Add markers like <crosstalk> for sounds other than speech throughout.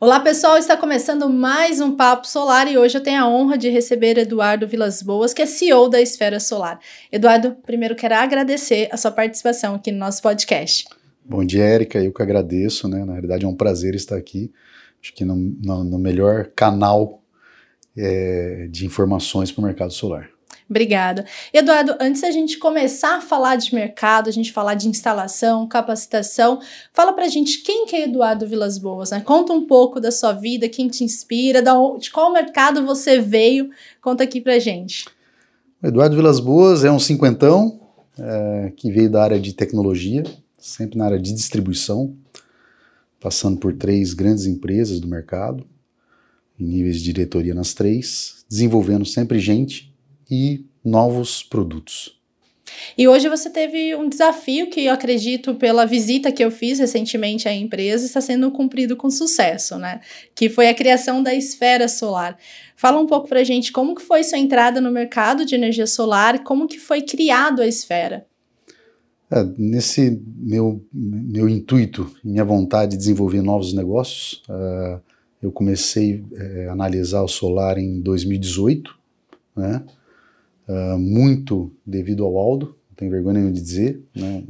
Olá pessoal, está começando mais um Papo Solar e hoje eu tenho a honra de receber Eduardo Vilas Boas, que é CEO da Esfera Solar. Eduardo, primeiro quero agradecer a sua participação aqui no nosso podcast. Bom dia, Érica, eu que agradeço, né? Na verdade é um prazer estar aqui, acho que no, no, no melhor canal é, de informações para o mercado solar. Obrigada. Eduardo, antes da gente começar a falar de mercado, a gente falar de instalação, capacitação, fala pra gente quem que é Eduardo Vilas Boas, né? Conta um pouco da sua vida, quem te inspira, de qual mercado você veio, conta aqui pra gente. Eduardo Vilas Boas é um cinquentão é, que veio da área de tecnologia, sempre na área de distribuição, passando por três grandes empresas do mercado, em níveis de diretoria nas três, desenvolvendo sempre gente e novos produtos. E hoje você teve um desafio que eu acredito, pela visita que eu fiz recentemente à empresa, está sendo cumprido com sucesso, né? Que foi a criação da esfera solar. Fala um pouco para a gente como que foi sua entrada no mercado de energia solar, como que foi criado a esfera. É, nesse meu, meu intuito, minha vontade de desenvolver novos negócios, uh, eu comecei uh, a analisar o solar em 2018, né? Uh, muito devido ao Aldo, não tenho vergonha nenhuma de dizer, né,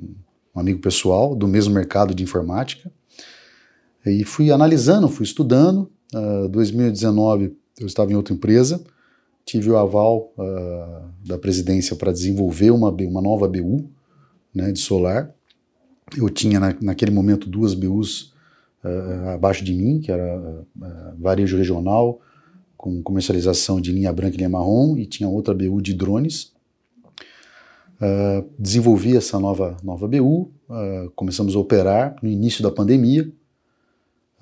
um amigo pessoal do mesmo mercado de informática. E fui analisando, fui estudando. Uh, 2019 eu estava em outra empresa, tive o aval uh, da presidência para desenvolver uma, uma nova BU né, de solar. Eu tinha na, naquele momento duas BUs uh, abaixo de mim, que era varejo regional, com comercialização de linha branca e linha marrom, e tinha outra BU de drones. Uh, desenvolvi essa nova, nova BU, uh, começamos a operar no início da pandemia,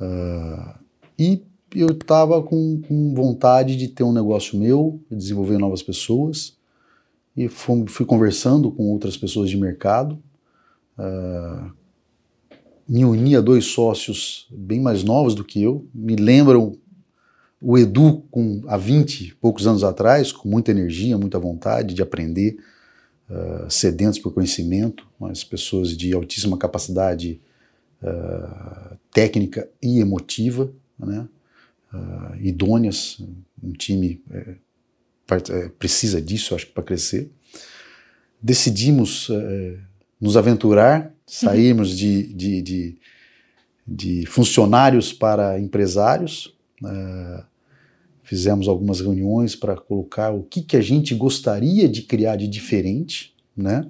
uh, e eu estava com, com, vontade de ter um negócio meu, desenvolver novas pessoas, e fui, fui conversando com outras pessoas de mercado, me uni a dois sócios bem mais novos do que eu, me lembram o Edu, com, há 20 e poucos anos atrás, com muita energia, muita vontade de aprender, uh, sedentos por conhecimento, mas pessoas de altíssima capacidade uh, técnica e emotiva, né? Uh, idôneas, um time é, é, precisa disso, acho que para crescer. Decidimos é, nos aventurar, sairmos uhum. de, de, de, de, funcionários para empresários, Uh, fizemos algumas reuniões para colocar o que, que a gente gostaria de criar de diferente, né?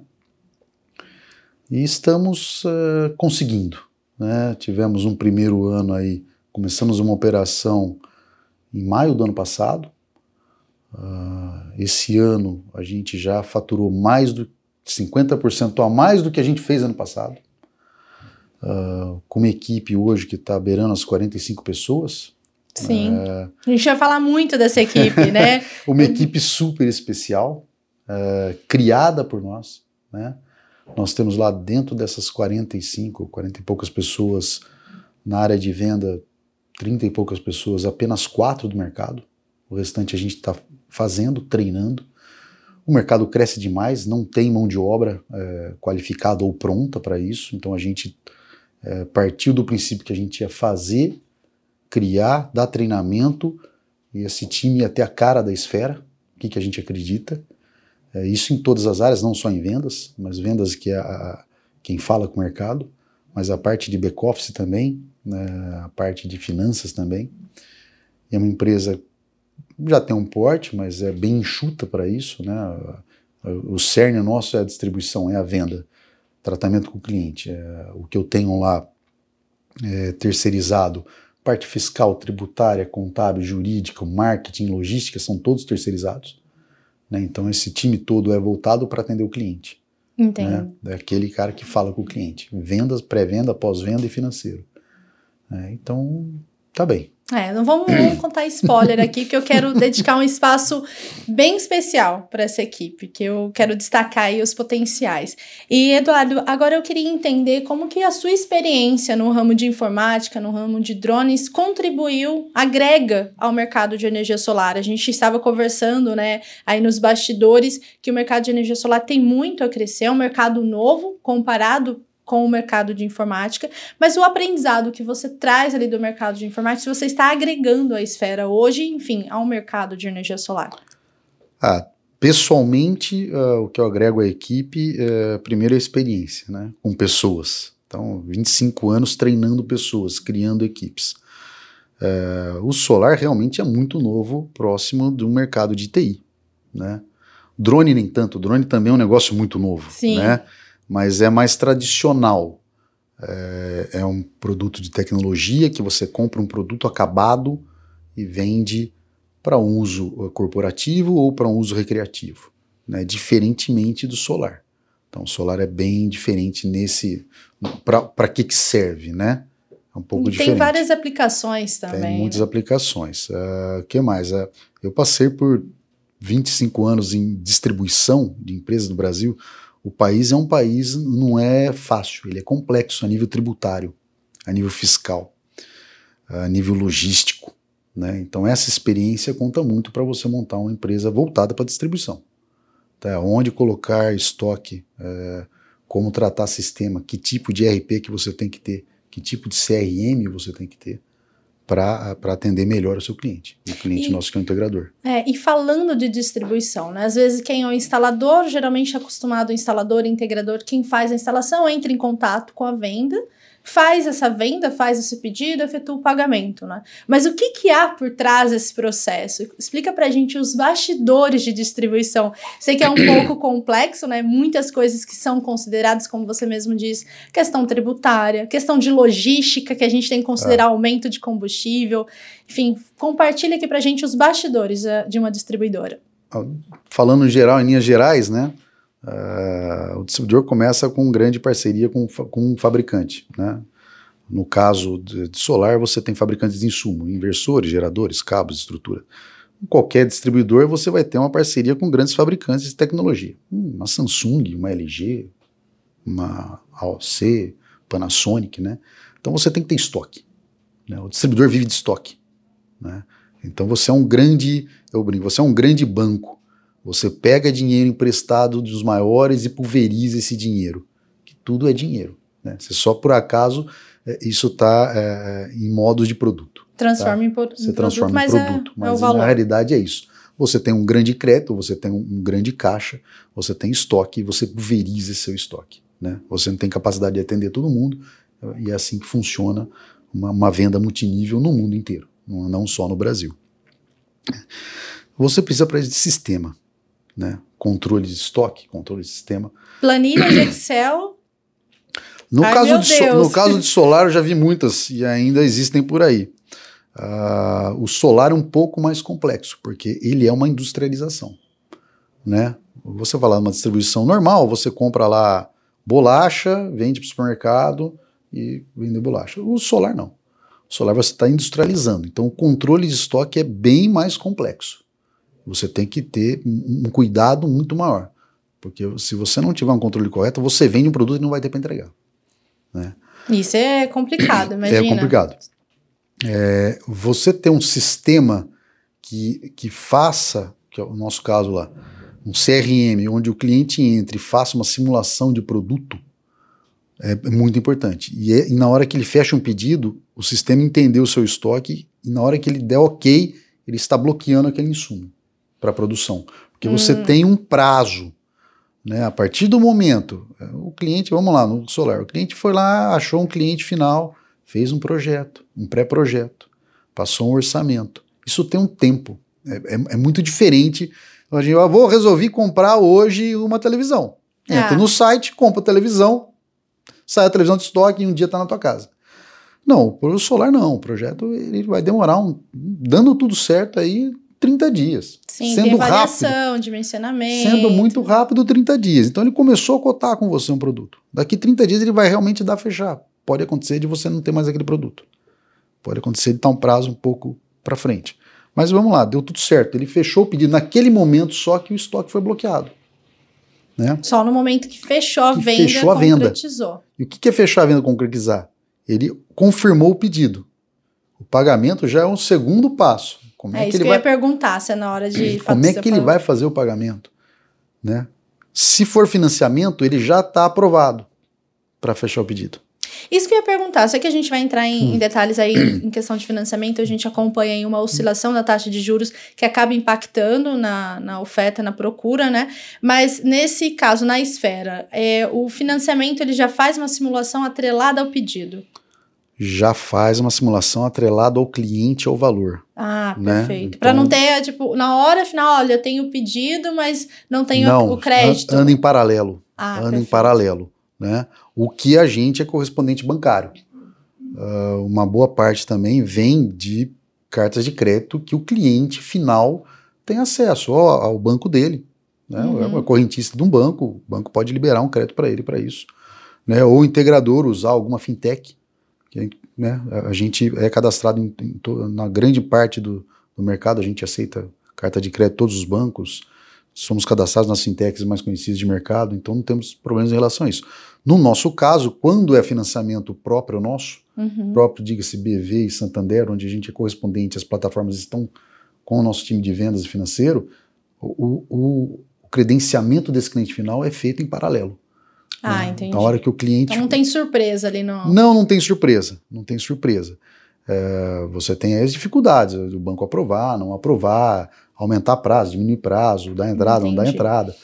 E estamos uh, conseguindo. Né? Tivemos um primeiro ano aí, começamos uma operação em maio do ano passado. Uh, esse ano a gente já faturou mais do 50% a mais do que a gente fez ano passado. Uh, com uma equipe hoje que está beirando as 45 pessoas, Sim. É... A gente vai falar muito dessa equipe, né? <laughs> Uma equipe super especial, é, criada por nós, né? Nós temos lá dentro dessas 45, 40 e poucas pessoas na área de venda, 30 e poucas pessoas, apenas quatro do mercado. O restante a gente está fazendo, treinando. O mercado cresce demais, não tem mão de obra é, qualificada ou pronta para isso, então a gente é, partiu do princípio que a gente ia fazer criar, dar treinamento, e esse time ter a cara da esfera, o que, que a gente acredita. É, isso em todas as áreas, não só em vendas, mas vendas que é a, quem fala com o mercado, mas a parte de back-office também, né, a parte de finanças também. E é uma empresa já tem um porte, mas é bem enxuta para isso. Né? O cerne nosso é a distribuição, é a venda, tratamento com o cliente. É, o que eu tenho lá é, terceirizado parte fiscal, tributária, contábil, jurídica, marketing, logística, são todos terceirizados. Né? Então, esse time todo é voltado para atender o cliente. Entendo. Né? É aquele cara que fala com o cliente. Vendas, pré-venda, pós-venda e financeiro. É, então, tá bem. É, não vamos, contar spoiler aqui, que eu quero dedicar um espaço bem especial para essa equipe, que eu quero destacar aí os potenciais. E, Eduardo, agora eu queria entender como que a sua experiência no ramo de informática, no ramo de drones, contribuiu, agrega ao mercado de energia solar. A gente estava conversando, né, aí nos bastidores, que o mercado de energia solar tem muito a crescer, é um mercado novo comparado com o mercado de informática, mas o aprendizado que você traz ali do mercado de informática, você está agregando a esfera hoje, enfim, ao mercado de energia solar. Ah, pessoalmente, uh, o que eu agrego à equipe, uh, primeiro é a experiência, né, com pessoas. Então, 25 anos treinando pessoas, criando equipes. Uh, o solar realmente é muito novo, próximo do mercado de TI, né? Drone nem tanto, drone também é um negócio muito novo, Sim. né? Mas é mais tradicional. É, é um produto de tecnologia que você compra um produto acabado e vende para um uso uh, corporativo ou para um uso recreativo, né? Diferentemente do solar. Então, o solar é bem diferente nesse. Para que, que serve, né? É um pouco Tem diferente. Tem várias aplicações também. Tem muitas né? aplicações. O uh, ah, que mais? Uh, eu passei por 25 anos em distribuição de empresas no Brasil, o país é um país, não é fácil, ele é complexo a nível tributário, a nível fiscal, a nível logístico. Né? Então, essa experiência conta muito para você montar uma empresa voltada para distribuição. Tá? Onde colocar estoque, é, como tratar sistema, que tipo de RP que você tem que ter, que tipo de CRM você tem que ter para atender melhor o seu cliente, o cliente e, nosso que é o integrador. É, e falando de distribuição, né? Às vezes quem é o instalador, geralmente é acostumado o instalador, integrador, quem faz a instalação entra em contato com a venda faz essa venda, faz esse pedido, efetua o pagamento, né? Mas o que, que há por trás desse processo? Explica pra gente os bastidores de distribuição. Sei que é um <clears throat> pouco complexo, né? Muitas coisas que são consideradas, como você mesmo diz, questão tributária, questão de logística, que a gente tem que considerar é. aumento de combustível. Enfim, compartilha aqui pra gente os bastidores eh, de uma distribuidora. Falando em geral, em linhas gerais, né? Uh, o distribuidor começa com grande parceria com, com um fabricante. Né? No caso de, de, solar, você tem fabricantes de insumo, inversores, geradores, cabos, estrutura. Em qualquer distribuidor, você vai ter uma parceria com grandes fabricantes de tecnologia. Hum, uma Samsung, uma LG, uma AOC, Panasonic. Né? Então você tem que ter estoque. Né? O distribuidor vive de estoque. Né? Então você é um grande, eu brinco, você é um grande banco você pega dinheiro emprestado dos maiores e pulveriza esse dinheiro, que tudo é dinheiro. Né? Você só por acaso é, isso está é, é, em modo de produto. Transforma tá? em, por, você transforma em produto, é, mas é na realidade é isso. Você tem um grande crédito, você tem um, grande caixa, você tem estoque e você pulveriza esse seu estoque. Né? Você não tem capacidade de atender todo mundo e é assim que funciona uma, uma venda multinível no mundo inteiro, não só no Brasil. Você precisa para esse sistema né? Controle de estoque, controle de sistema. Planilha de Excel. No, Ai, caso de so, no caso de solar, eu já vi muitas e ainda existem por aí. Uh, o solar é um pouco mais complexo, porque ele é uma industrialização. Né? Você vai lá numa distribuição normal, você compra lá bolacha, vende para o supermercado e vende bolacha. O solar não. O solar você está industrializando. Então o controle de estoque é bem mais complexo. Você tem que ter um cuidado muito maior. Porque se você não tiver um controle correto, você vende um produto e não vai ter para entregar. Né? Isso é complicado, <coughs> é imagina. É complicado. É, você ter um sistema que, que faça, que é o nosso caso lá, um CRM, onde o cliente entre e faça uma simulação de produto, é, é muito importante. E, é, e, na hora que ele fecha um pedido, o sistema entendeu o seu estoque e na hora que ele der ok, ele está bloqueando aquele insumo para a produção. Porque hum. você tem um prazo. Né? A partir do momento, o cliente, vamos lá, no solar, o cliente foi lá, achou um cliente final, fez um projeto, um pré-projeto, passou um orçamento. Isso tem um tempo. É, é, é muito diferente. Eu ah, vou resolver comprar hoje uma televisão. Entra é. no site, compra a televisão, sai a televisão de estoque e um dia está na tua casa. Não, o solar não. O projeto ele vai demorar um. Dando tudo certo aí, 30 dias. Sim, sendo tem avaliação, rápido, dimensionamento. Sendo muito rápido, 30 dias. Então ele começou a cotar com você um produto. Daqui 30 dias ele vai realmente dar a fechar. Pode acontecer de você não ter mais aquele produto. Pode acontecer de estar um prazo um pouco para frente. Mas vamos lá, deu tudo certo. Ele fechou o pedido naquele momento, só que o estoque foi bloqueado. Né? Só no momento que fechou a que venda, fechou a concretizou. Venda. E o que é fechar a venda concretizar? Ele confirmou o pedido. O pagamento já é um segundo passo. Como é, é isso que, eu vai... ia perguntar, se é na hora de... Como é que ele vai fazer o pagamento? Né? Se for financiamento, ele já está aprovado. para fechar o pedido. Isso que eu ia perguntar, sei que a gente vai entrar em, hum. em detalhes aí <clears throat> em questão de financiamento, a gente acompanha aí uma oscilação da taxa de juros que acaba impactando na, na oferta, na procura, né? Mas nesse caso, na esfera, é, o financiamento ele já faz uma simulação atrelada ao pedido já faz uma simulação atrelada ao cliente ao valor. Ah, né? perfeito. Então, Para não ter, tipo, na hora final, olha, eu tenho o pedido, mas não tenho não, o crédito. Anda em paralelo. Ah, anda perfeito. em paralelo. Né? O que a gente é correspondente bancário. Uh, uma boa parte também vem de cartas de crédito que o cliente final tem acesso ao, ao banco dele. Né? Uhum. É uma correntista de um banco, o banco pode liberar um crédito para ele para isso. Né? Ou o integrador usar alguma fintech que, né, a gente é cadastrado em, em na grande parte do, do, mercado, a gente aceita carta de crédito todos os bancos, somos cadastrados nas fintechs mais conhecidas de mercado, então não temos problemas em relação a isso. No nosso caso, quando é financiamento próprio nosso, uhum. próprio, diga-se BV e Santander, onde a gente é correspondente, as plataformas estão com o nosso time de vendas e financeiro, o, o, o credenciamento desse cliente final é feito em paralelo. Ah, né? entendi. Na hora que o cliente. Então não tem surpresa ali no. Não, não tem surpresa. Não tem surpresa. É, você tem as dificuldades do banco aprovar, não aprovar, aumentar prazo, diminuir prazo, dar entrada, entendi. não dar entrada.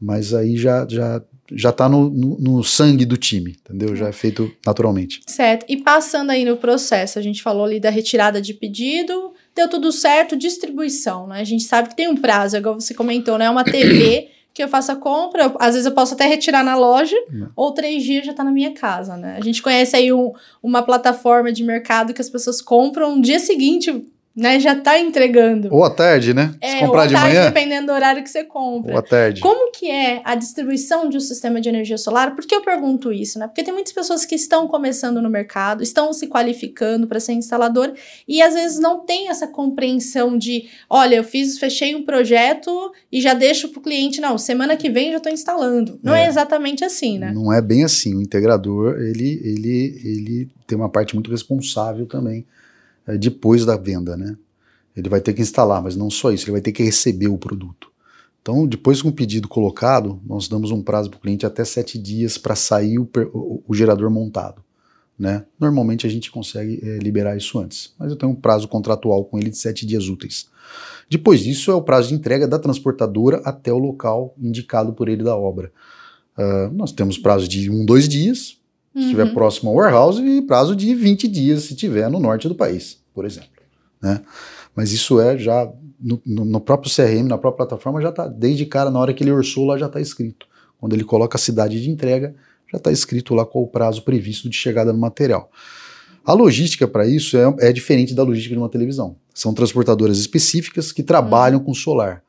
Mas aí já já já está no, no, no, sangue do time, entendeu? Já é feito naturalmente. Certo. E passando aí no processo, a gente falou ali da retirada de pedido, deu tudo certo, distribuição, né? A gente sabe que tem um prazo, igual você comentou, né? Uma TV <clears throat> que eu faço a compra, eu, às vezes eu posso até retirar na loja, Não. ou três dias já está na minha casa, né? A gente conhece aí um, uma plataforma de mercado que as pessoas compram no dia seguinte, né, já tá entregando. Ou à tarde, né? Se é, comprar ou à de tarde, manhã. dependendo do horário que você compra. Ou à tarde. Como que é a distribuição de um sistema de energia solar? Por que eu pergunto isso, né? Porque tem muitas pessoas que estão começando no mercado, estão se qualificando para ser instalador e às vezes não tem essa compreensão de, olha, eu fiz, fechei um projeto e já deixo para o cliente, não, semana que vem já estou instalando. Não é. é exatamente assim, né? Não é bem assim. O integrador, ele, ele, ele tem uma parte muito responsável também é, depois da venda, né? Ele vai ter que instalar, mas não só isso, ele vai ter que receber o produto. Então, depois com o pedido colocado, nós damos um prazo para o cliente até sete dias para sair o, o, o, gerador montado. Né? Normalmente a gente consegue é, liberar isso antes, mas eu tenho um prazo contratual com ele de sete dias úteis. Depois disso é o prazo de entrega da transportadora até o local indicado por ele da obra. Uh, nós temos prazo de um, dois dias, se estiver uhum. próximo ao warehouse, e prazo de 20 dias se estiver no norte do país, por exemplo. Né? Mas isso é já no, no, próprio CRM, na própria plataforma, já está, desde cara, na hora que ele orçou lá, já está escrito. Quando ele coloca a cidade de entrega, já está escrito lá qual o prazo previsto de chegada no material. A logística para isso é, é, diferente da logística de uma televisão. São transportadoras específicas que trabalham com solar.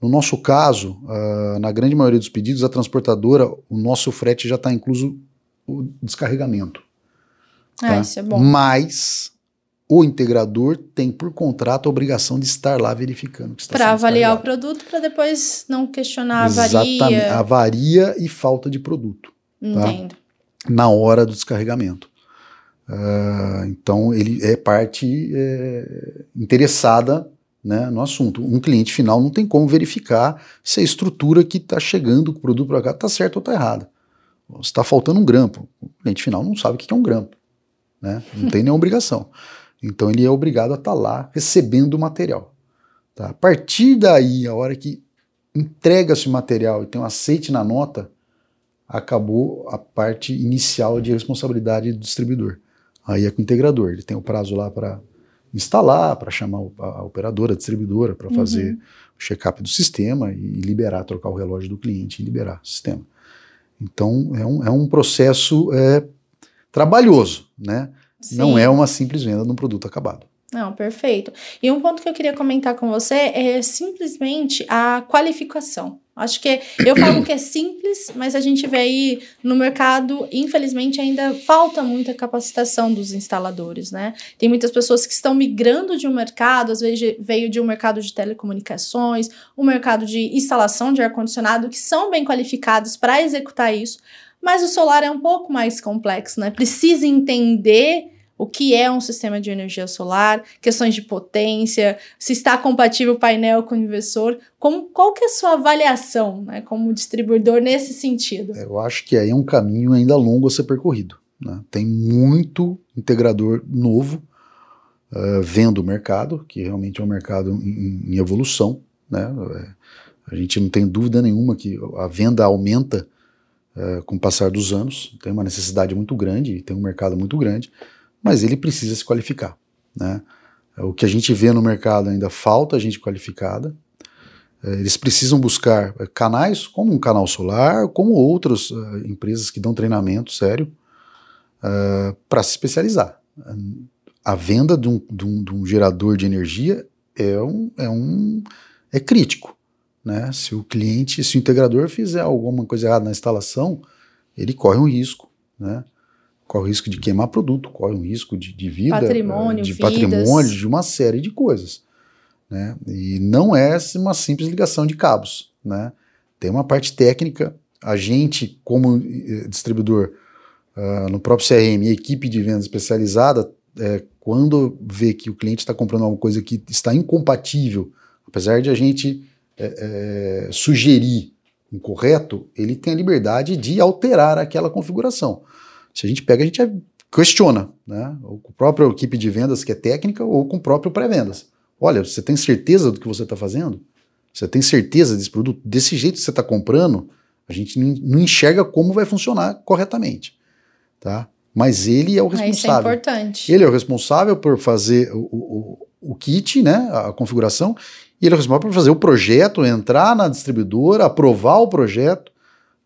No nosso caso, uh, na grande maioria dos pedidos, a transportadora, o nosso frete já está incluso o descarregamento. Ah, tá? isso é bom. Mas o integrador tem por contrato a obrigação de estar lá verificando que está Para avaliar o produto, para depois não questionar Exatamente, a avaria. Avaria e falta de produto. Tá? Entendo. Tá? Na hora do descarregamento. Uh, então, ele é parte é, interessada né, no assunto. Um cliente final não tem como verificar se a estrutura que está chegando com o produto para cá está certa ou está errada. Está faltando um grampo. O cliente final não sabe o que é um grampo. Né? Não tem nenhuma obrigação. Então ele é obrigado a estar tá lá recebendo o material. Tá? A partir daí, a hora que entrega-se o material e tem um aceite na nota, acabou a parte inicial de responsabilidade do distribuidor. Aí é com o integrador. Ele tem o prazo lá para instalar, para chamar a operadora, a distribuidora, para fazer uhum. o check-up do sistema e liberar, trocar o relógio do cliente e liberar o sistema. Então, é um, é um processo é, trabalhoso, né? Sim. Não é uma simples venda de um produto acabado. Não, perfeito. E um ponto que eu queria comentar com você é simplesmente a qualificação. Acho que eu falo que é simples, mas a gente vê aí no mercado, infelizmente, ainda falta muita capacitação dos instaladores, né? Tem muitas pessoas que estão migrando de um mercado, às vezes veio de um mercado de telecomunicações, um mercado de instalação de ar-condicionado, que são bem qualificados para executar isso, mas o solar é um pouco mais complexo, né? Precisa entender o que é um sistema de energia solar, questões de potência, se está compatível o painel com o inversor, como, qual que é a sua avaliação né, como distribuidor nesse sentido? Eu acho que aí é um caminho ainda longo a ser percorrido. Né? Tem muito integrador novo uh, vendo o mercado, que realmente é um mercado em, em evolução. Né? A gente não tem dúvida nenhuma que a venda aumenta uh, com o passar dos anos, tem uma necessidade muito grande, tem um mercado muito grande, mas ele precisa se qualificar. Né? O que a gente vê no mercado ainda falta gente qualificada. Uh, eles precisam buscar canais como um canal solar, como outras uh, empresas que dão treinamento sério para se especializar. A venda de um, de, um, de um, gerador de energia é, um, é, um, é crítico. Né? Se o cliente, se o integrador fizer alguma coisa errada na instalação, ele corre um risco, né? Corre o risco de queimar produto, corre um risco de, de vida, patrimônio, de vidas. patrimônio, de uma série de coisas. Né? E não é uma simples ligação de cabos. Né? Tem uma parte técnica, a gente, como eh, distribuidor, uh, no próprio CRM, equipe de vendas especializada, é, quando vê que o cliente está comprando alguma coisa que está incompatível, apesar de a gente é, é, sugerir um correto, ele tem a liberdade de alterar aquela configuração. Se a gente pega, a gente questiona, né? Ou com a própria equipe de vendas que é técnica ou com o próprio pré-vendas. Olha, você tem certeza do que você está fazendo? Você tem certeza desse produto? Desse jeito que você está comprando, a gente não enxerga como vai funcionar corretamente, tá? Mas ele é o responsável. Isso é importante. Ele é o responsável por fazer o, o, o kit, né, a configuração, e ele é responsável por fazer o projeto, entrar na distribuidora, aprovar o projeto.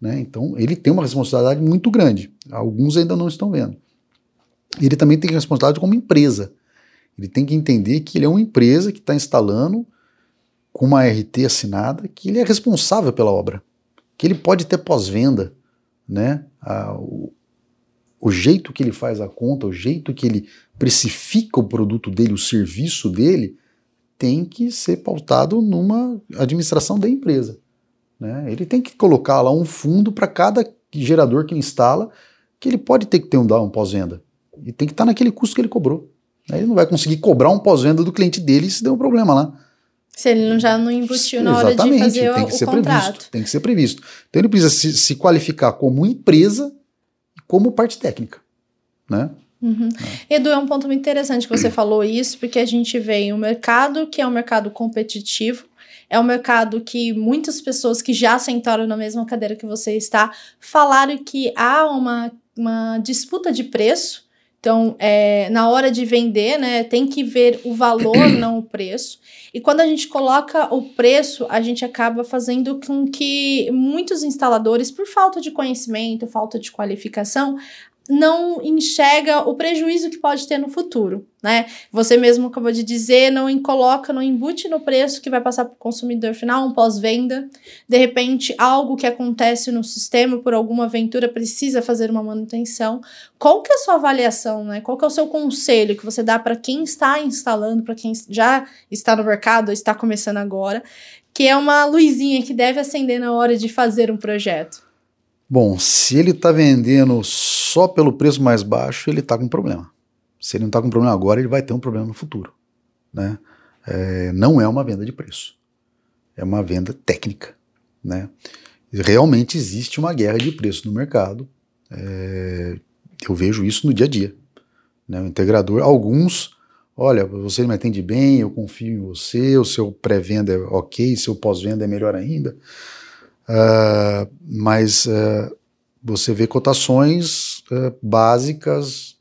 Né? Então, ele tem uma responsabilidade muito grande. Alguns ainda não estão vendo. Ele também tem responsabilidade como empresa. Ele tem que entender que ele é uma empresa que está instalando com uma RT assinada, que ele é responsável pela obra, que ele pode ter pós-venda, né? o, o jeito que ele faz a conta, o jeito que ele precifica o produto dele, o serviço dele, tem que ser pautado numa administração da empresa. Né? Ele tem que colocar lá um fundo para cada gerador que instala, que ele pode ter que ter um, pós-venda. E tem que estar tá naquele custo que ele cobrou. Ele não vai conseguir cobrar um pós-venda do cliente dele se der um problema lá. Se ele não, já não embutiu na hora de fazer tem que o, ser contrato. Previsto, tem que ser previsto. Então ele precisa se, se qualificar como empresa e como parte técnica. Né? Uhum. É. Edu, é um ponto muito interessante que você falou isso, porque a gente vê em um mercado que é um mercado competitivo, é um mercado que muitas pessoas que já sentaram na mesma cadeira que você está falaram que há uma, uma disputa de preço. Então, é, na hora de vender, né, tem que ver o valor, <coughs> não o preço. E quando a gente coloca o preço, a gente acaba fazendo com que muitos instaladores, por falta de conhecimento, falta de qualificação, não enxerga o prejuízo que pode ter no futuro, né? Você mesmo acabou de dizer, não coloca, não embute no preço que vai passar para o consumidor final, um pós-venda. De repente, algo que acontece no sistema por alguma aventura precisa fazer uma manutenção. Qual que é a sua avaliação, né? Qual que é o seu conselho que você dá para quem está instalando, para quem já está no mercado, está começando agora, que é uma luzinha que deve acender na hora de fazer um projeto? Bom, se ele está vendendo só pelo preço mais baixo, ele está com problema. Se ele não está com problema agora, ele vai ter um problema no futuro. Né? É, não é uma venda de preço, é uma venda técnica. Né? Realmente existe uma guerra de preço no mercado. É, eu vejo isso no dia a dia. Né? O integrador, alguns, olha, você me atende bem, eu confio em você, o seu pré-venda é ok, seu pós-venda é melhor ainda. Uh, mas uh, você vê cotações uh, básicas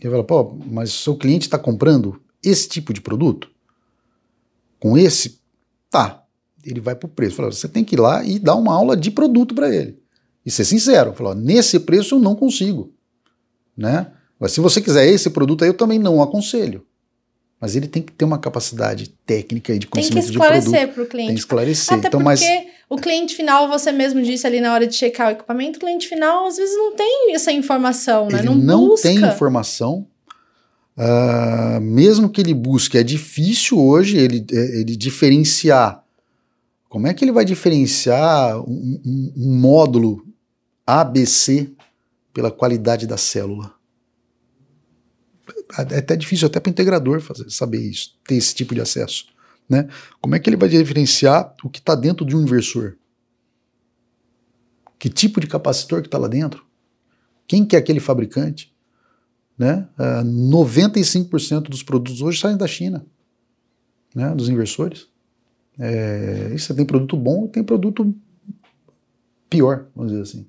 e fala, pô, mas seu cliente está comprando esse tipo de produto? Com esse? Tá. Ele vai para o preço. Fala, você tem que ir lá e dar uma aula de produto para ele. E ser sincero. Fala, nesse preço eu não consigo. Né? Mas se você quiser esse produto aí, eu também não aconselho. Mas ele tem que ter uma capacidade técnica e de conhecimento de produto. Tem que esclarecer para o cliente. Tem que esclarecer. Até então, porque mas... o cliente final, você mesmo disse ali na hora de checar o equipamento, o cliente final às vezes não tem essa informação, né? Ele não, não busca. tem informação. Uh, mesmo que ele busque, é difícil hoje ele, é, ele diferenciar. Como é que ele vai diferenciar um, um, um módulo ABC pela qualidade da célula? é até difícil até para o integrador fazer, saber isso, ter esse tipo de acesso. Né? Como é que ele vai diferenciar o que está dentro de um inversor? Que tipo de capacitor que está lá dentro? Quem que é aquele fabricante? Né? Uh, é, 95% dos produtos hoje saem da China, né? dos inversores. É, você tem produto bom e tem produto pior, vamos dizer assim.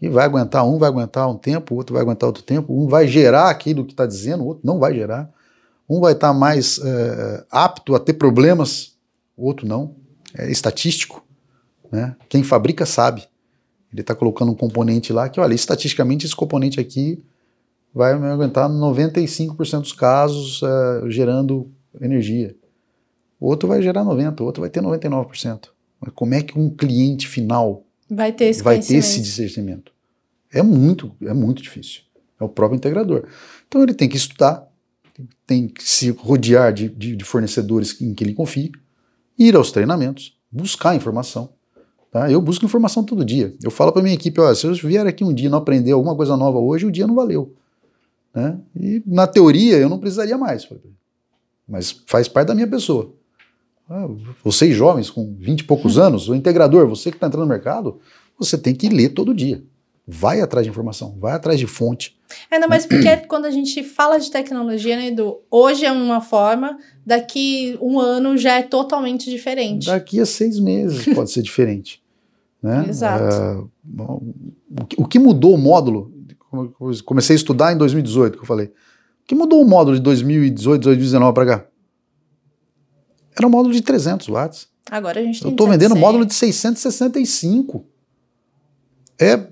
E vai aguentar, um vai aguentar um tempo, o outro vai aguentar outro tempo, um vai gerar aquilo que está dizendo, o outro não vai gerar. Um vai estar tá mais é, apto a ter problemas, o outro não. É estatístico. Né? Quem fabrica sabe. Ele está colocando um componente lá que, olha, estatisticamente esse componente aqui vai me aguentar 95% dos casos é, gerando energia. O outro vai gerar 90%, o outro vai ter 99%. Mas como é que um cliente final vai ter esse, vai ter esse discernimento? É muito, é muito difícil. É o próprio integrador. Então ele tem que estudar, tem que se rodear de, de, de fornecedores em que ele confie, ir aos treinamentos, buscar informação. Tá? Eu busco informação todo dia. Eu falo para minha equipe, olha, se eu vier aqui um dia e não aprender alguma coisa nova hoje, o dia não valeu. Né? E na teoria eu não precisaria mais, mas faz parte da minha pessoa. Ah, vocês jovens com 20 e poucos anos, o integrador, você que está entrando no mercado, você tem que ler todo dia. Vai atrás de informação, vai atrás de fonte. Ainda mais porque quando a gente fala de tecnologia, né, Edu? Hoje é uma forma, daqui um ano já é totalmente diferente. Daqui a seis meses pode ser diferente. Né? <laughs> Exato. Uh, o que mudou o módulo? Comecei a estudar em 2018, que eu falei. O que mudou o módulo de 2018, 2019 para cá? Era um módulo de 300 watts. Agora a gente tem Eu estou vendendo módulo de 665. É,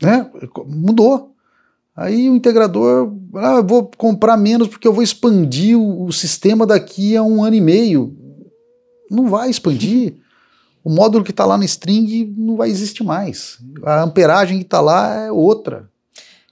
né? Mudou. Aí o integrador, ah, eu vou comprar menos porque eu vou expandir o, o sistema daqui a um ano e meio. Não vai expandir. O módulo que está lá no string não vai existir mais. A amperagem que está lá é outra.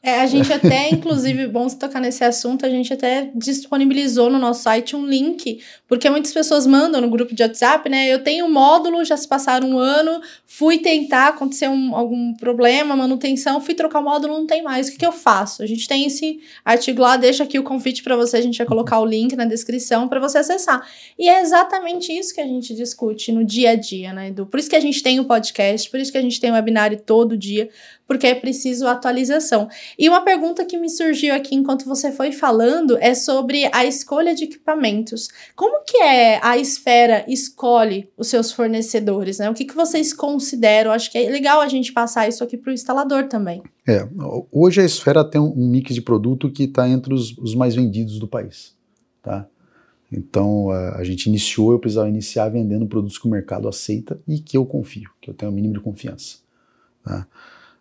É, a gente <laughs> até, inclusive, bom se tocar nesse assunto, a gente até disponibilizou no nosso site um link, porque muitas pessoas mandam no grupo de WhatsApp, né? Eu tenho um módulo, já se passaram um ano, fui tentar, aconteceu um, algum problema, manutenção, fui trocar o módulo, não tem mais. O que, que eu faço? A gente tem esse artigo lá, deixa aqui o convite para você, a gente vai colocar o link na descrição para você acessar. E é exatamente isso que a gente discute no dia a dia, né, Edu? Por isso que a gente tem o podcast, por isso que a gente tem o webinário todo dia, porque é preciso atualização. E uma pergunta que me surgiu aqui enquanto você foi falando é sobre a escolha de equipamentos. Como que é a esfera escolhe os seus fornecedores, né? O que, que vocês consideram? Acho que é legal a gente passar isso aqui para o instalador também. É, hoje a esfera tem um mix de produto que está entre os, os mais vendidos do país, tá? Então a gente iniciou, eu precisava iniciar vendendo produtos que o mercado aceita e que eu confio, que eu tenho o mínimo de confiança. Tá?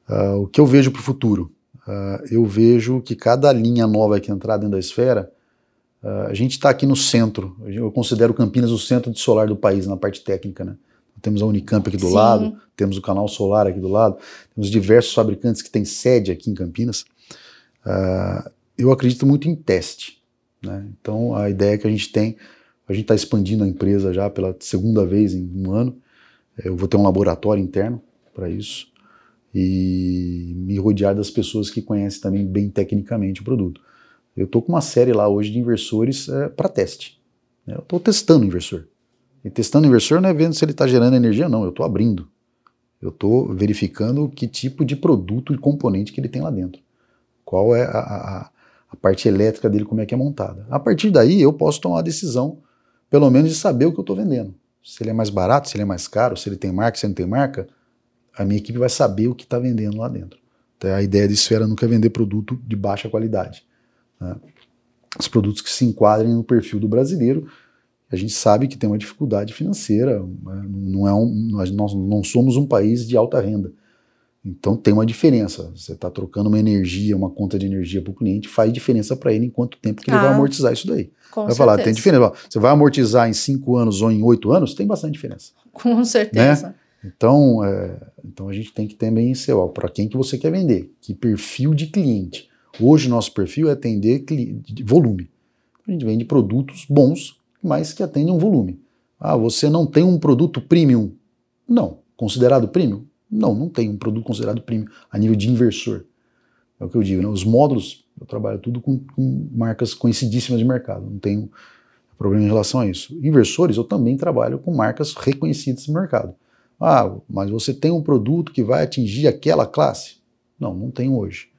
Uh, o que eu vejo para o futuro? Uh, eu vejo que cada linha nova que entrar dentro da esfera, uh, a gente está aqui no centro. Eu considero Campinas o centro de solar do país, na parte técnica. Né? Temos a Unicamp aqui do Sim. lado, temos o canal solar aqui do lado, temos diversos fabricantes que têm sede aqui em Campinas. eu acredito muito em teste. Né? Então a ideia que a gente tem, a gente está expandindo a empresa já pela segunda vez em um ano. Eu vou ter um laboratório interno para isso e me rodear das pessoas que conhecem também bem tecnicamente o produto. Eu estou com uma série lá hoje de inversores é, para teste. Né? Eu estou testando o inversor. E testando o inversor não é vendo se ele está gerando energia, não. Eu estou abrindo. Eu estou verificando que tipo de produto e componente que ele tem lá dentro. Qual é a, a, a parte elétrica dele, como é que é montada. A partir daí eu posso tomar a decisão, pelo menos, de saber o que eu estou vendendo. Se ele é mais barato, se ele é mais caro, se ele tem marca, se ele não tem marca a minha equipe vai saber o que está vendendo lá dentro. Então, a ideia de esfera nunca é vender produto de baixa qualidade. Né? Os produtos que se enquadrem no perfil do brasileiro, a gente sabe que tem uma dificuldade financeira, né? não é um, nós, nós não somos um país de alta renda. Então tem uma diferença. Você está trocando uma energia, uma conta de energia para o cliente, faz diferença para ele em quanto tempo que ele vai ah, amortizar isso daí. vai certeza. falar, tem diferença. Você vai amortizar em cinco anos ou em oito anos, tem bastante diferença. Com certeza. Né? Então, é, então a gente tem que também ser, para quem que você quer vender, que perfil de cliente. Hoje nosso perfil é atender volume. A gente vende produtos bons, mas que atendem um volume. Ah, você não tem um produto premium? Não. Considerado premium? Não, não tem um produto considerado premium a nível de inversor. É o que eu digo, né? Os módulos, eu trabalho tudo com, com marcas conhecidíssimas de mercado, não tenho problema em relação a isso. Inversores, eu também trabalho com marcas reconhecidas no mercado. Ah, mas você tem um produto que vai atingir aquela classe? Não, não tenho hoje.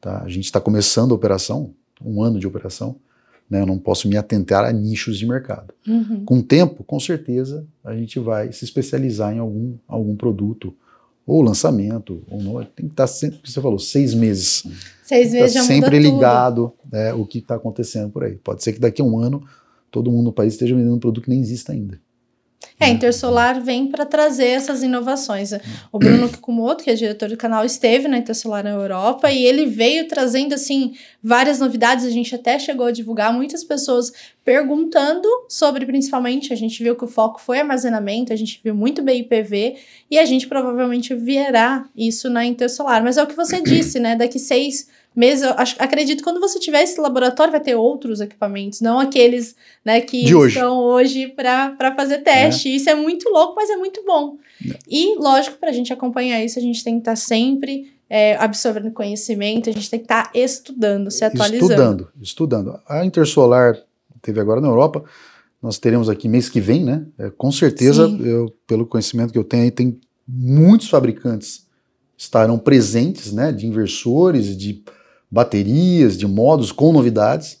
Tá? A gente está começando a operação, um ano de operação, né? eu não posso me atentar a nichos de mercado. Uhum. Com o tempo, com certeza, a gente vai se especializar em algum, algum produto, ou lançamento, ou não. Tem que estar sempre, você falou, seis meses. Seis meses tá já sempre ligado né, o que está acontecendo por aí. Pode ser que daqui a um ano todo mundo no país esteja vendendo um produto que nem existe ainda. É, a Intersolar vem para trazer essas inovações. O Bruno <clears throat> Kikumoto, que é diretor do canal, esteve na Intersolar na Europa e ele veio trazendo assim várias novidades. A gente até chegou a divulgar muitas pessoas perguntando sobre, principalmente, a gente viu que o foco foi armazenamento, a gente viu muito BIPV e a gente provavelmente verá isso na Intersolar. Mas é o que você <clears throat> disse, né? Daqui seis eu acho, acredito que quando você tiver esse laboratório vai ter outros equipamentos, não aqueles né, que De hoje. estão hoje para fazer teste. Isso é muito louco, mas é muito bom. E, lógico, para a gente acompanhar isso, a gente tem que estar sempre é, absorvendo conhecimento, a gente tem que estar estudando, se atualizando. Estudando, estudando. A Intersolar teve agora na Europa, nós teremos aqui mês que vem, né? É, com certeza, eu, pelo conhecimento que eu tenho, aí, tem muitos fabricantes estarão presentes, né? De inversores, de baterias, de modos com novidades.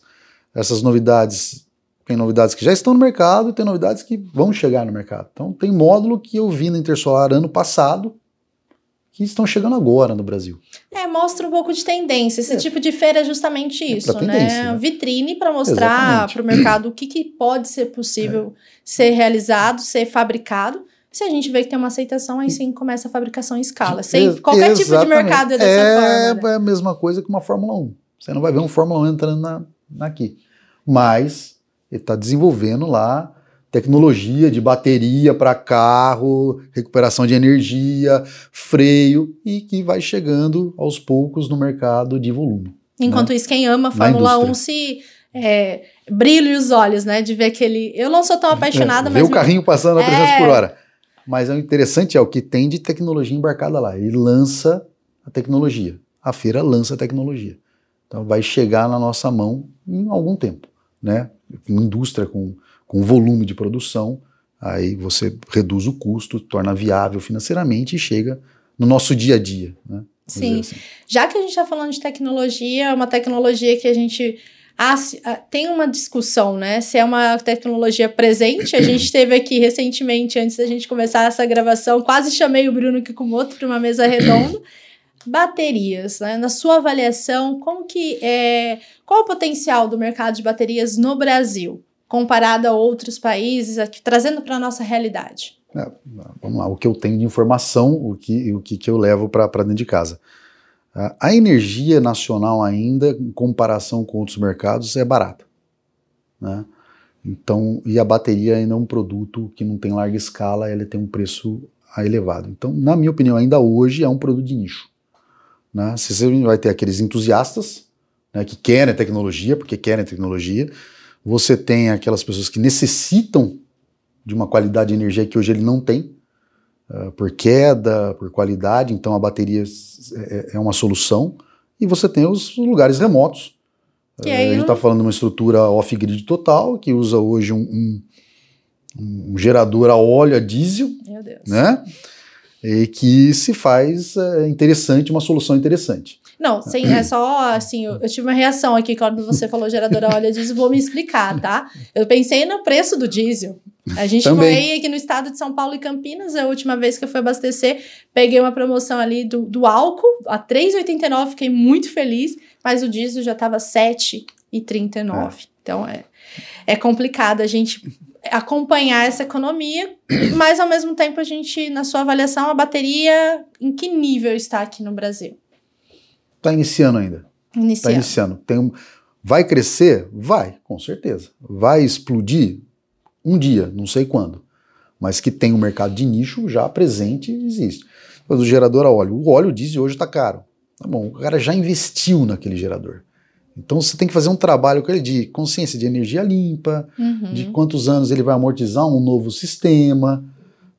Essas novidades tem novidades que já estão no mercado e tem novidades que vão chegar no mercado. Então tem módulo que eu vi na Intersolar ano passado que estão chegando agora no Brasil. É, mostra um pouco de tendência. Esse É. tipo de feira é justamente É isso, tendência, né? né? Vitrine para mostrar para o mercado o que, que pode ser possível ser realizado, ser fabricado. Se a gente vê que tem uma aceitação, aí sim começa a fabricação em escala. Sem, qualquer tipo de exatamente. mercado é dessa é, forma. né? É a mesma coisa que uma Fórmula 1. Você não vai ver um Fórmula 1 entrando na, aqui. Mas ele está desenvolvendo lá tecnologia de bateria para carro, recuperação de energia, freio e que vai chegando aos poucos no mercado de volume. Enquanto isso, quem ama a Fórmula 1 indústria. se é, brilha os olhos, né? De ver aquele. Eu não sou tão <laughs> apaixonada, É, mas. Ver o carrinho passando a 300 É. por hora. Mas o interessante é o que tem de tecnologia embarcada lá. Ele lança a tecnologia. A feira lança a tecnologia. Então vai chegar na nossa mão em algum tempo, né? Com indústria, com, com volume de produção, aí você reduz o custo, torna viável financeiramente e chega no nosso dia a dia, né? Sim. assim. Já que a gente está falando de tecnologia, é uma tecnologia que a gente. Ah, ah, tem uma discussão, né? Se é uma tecnologia presente. A gente teve aqui recentemente, antes da gente começar essa gravação, quase chamei o Bruno Kikumoto para uma mesa redonda. Baterias, né? Na sua avaliação, como que é. Qual o potencial do mercado de baterias no Brasil, comparado a outros países, aqui, trazendo para a nossa realidade? É, vamos lá, o que eu tenho de informação, o que, o que, que eu levo para dentro de casa. A- energia nacional ainda, em comparação com outros mercados, é barata. Né? Então, e a bateria ainda é um produto que não tem larga escala, ele tem um preço elevado. Então, na minha opinião, ainda hoje é um produto de nicho. Né? Você vai ter aqueles entusiastas né, que querem tecnologia, porque querem tecnologia. Você tem aquelas pessoas que necessitam de uma qualidade de energia que hoje ele não tem, ah, por queda, por qualidade, então a bateria s- é, é uma solução. E você tem os lugares remotos. Que Eh, aí a gente está falando de uma estrutura off-grid total, que usa hoje um, um- um gerador a óleo, a diesel, Meu Deus. né? E que se faz eh, interessante, uma solução interessante. Não, sem, é só assim, eu, eu tive uma reação aqui quando você falou gerador a óleo diesel, vou me explicar, tá? Eu pensei no preço do diesel. A gente Também. foi aqui no estado de São Paulo e Campinas, a última vez que eu fui abastecer, peguei uma promoção ali do, do álcool, a R$ 3,89, fiquei muito feliz, mas o diesel já estava R$ 7,39. Então é, é complicado a gente acompanhar essa economia, mas ao mesmo tempo a gente, na sua avaliação, a bateria, em que nível está aqui no Brasil? Está iniciando ainda. Está Iniciando. Tem um- vai crescer? Vai, com certeza. Vai explodir? Um dia, não sei quando. Mas que tem um mercado de nicho já presente, existe. Mas o gerador a óleo. O óleo diesel hoje está caro. Tá bom, o cara já investiu naquele gerador. Então você tem que fazer um trabalho com ele de consciência de energia limpa, Uhum. de quantos anos ele vai amortizar um novo sistema.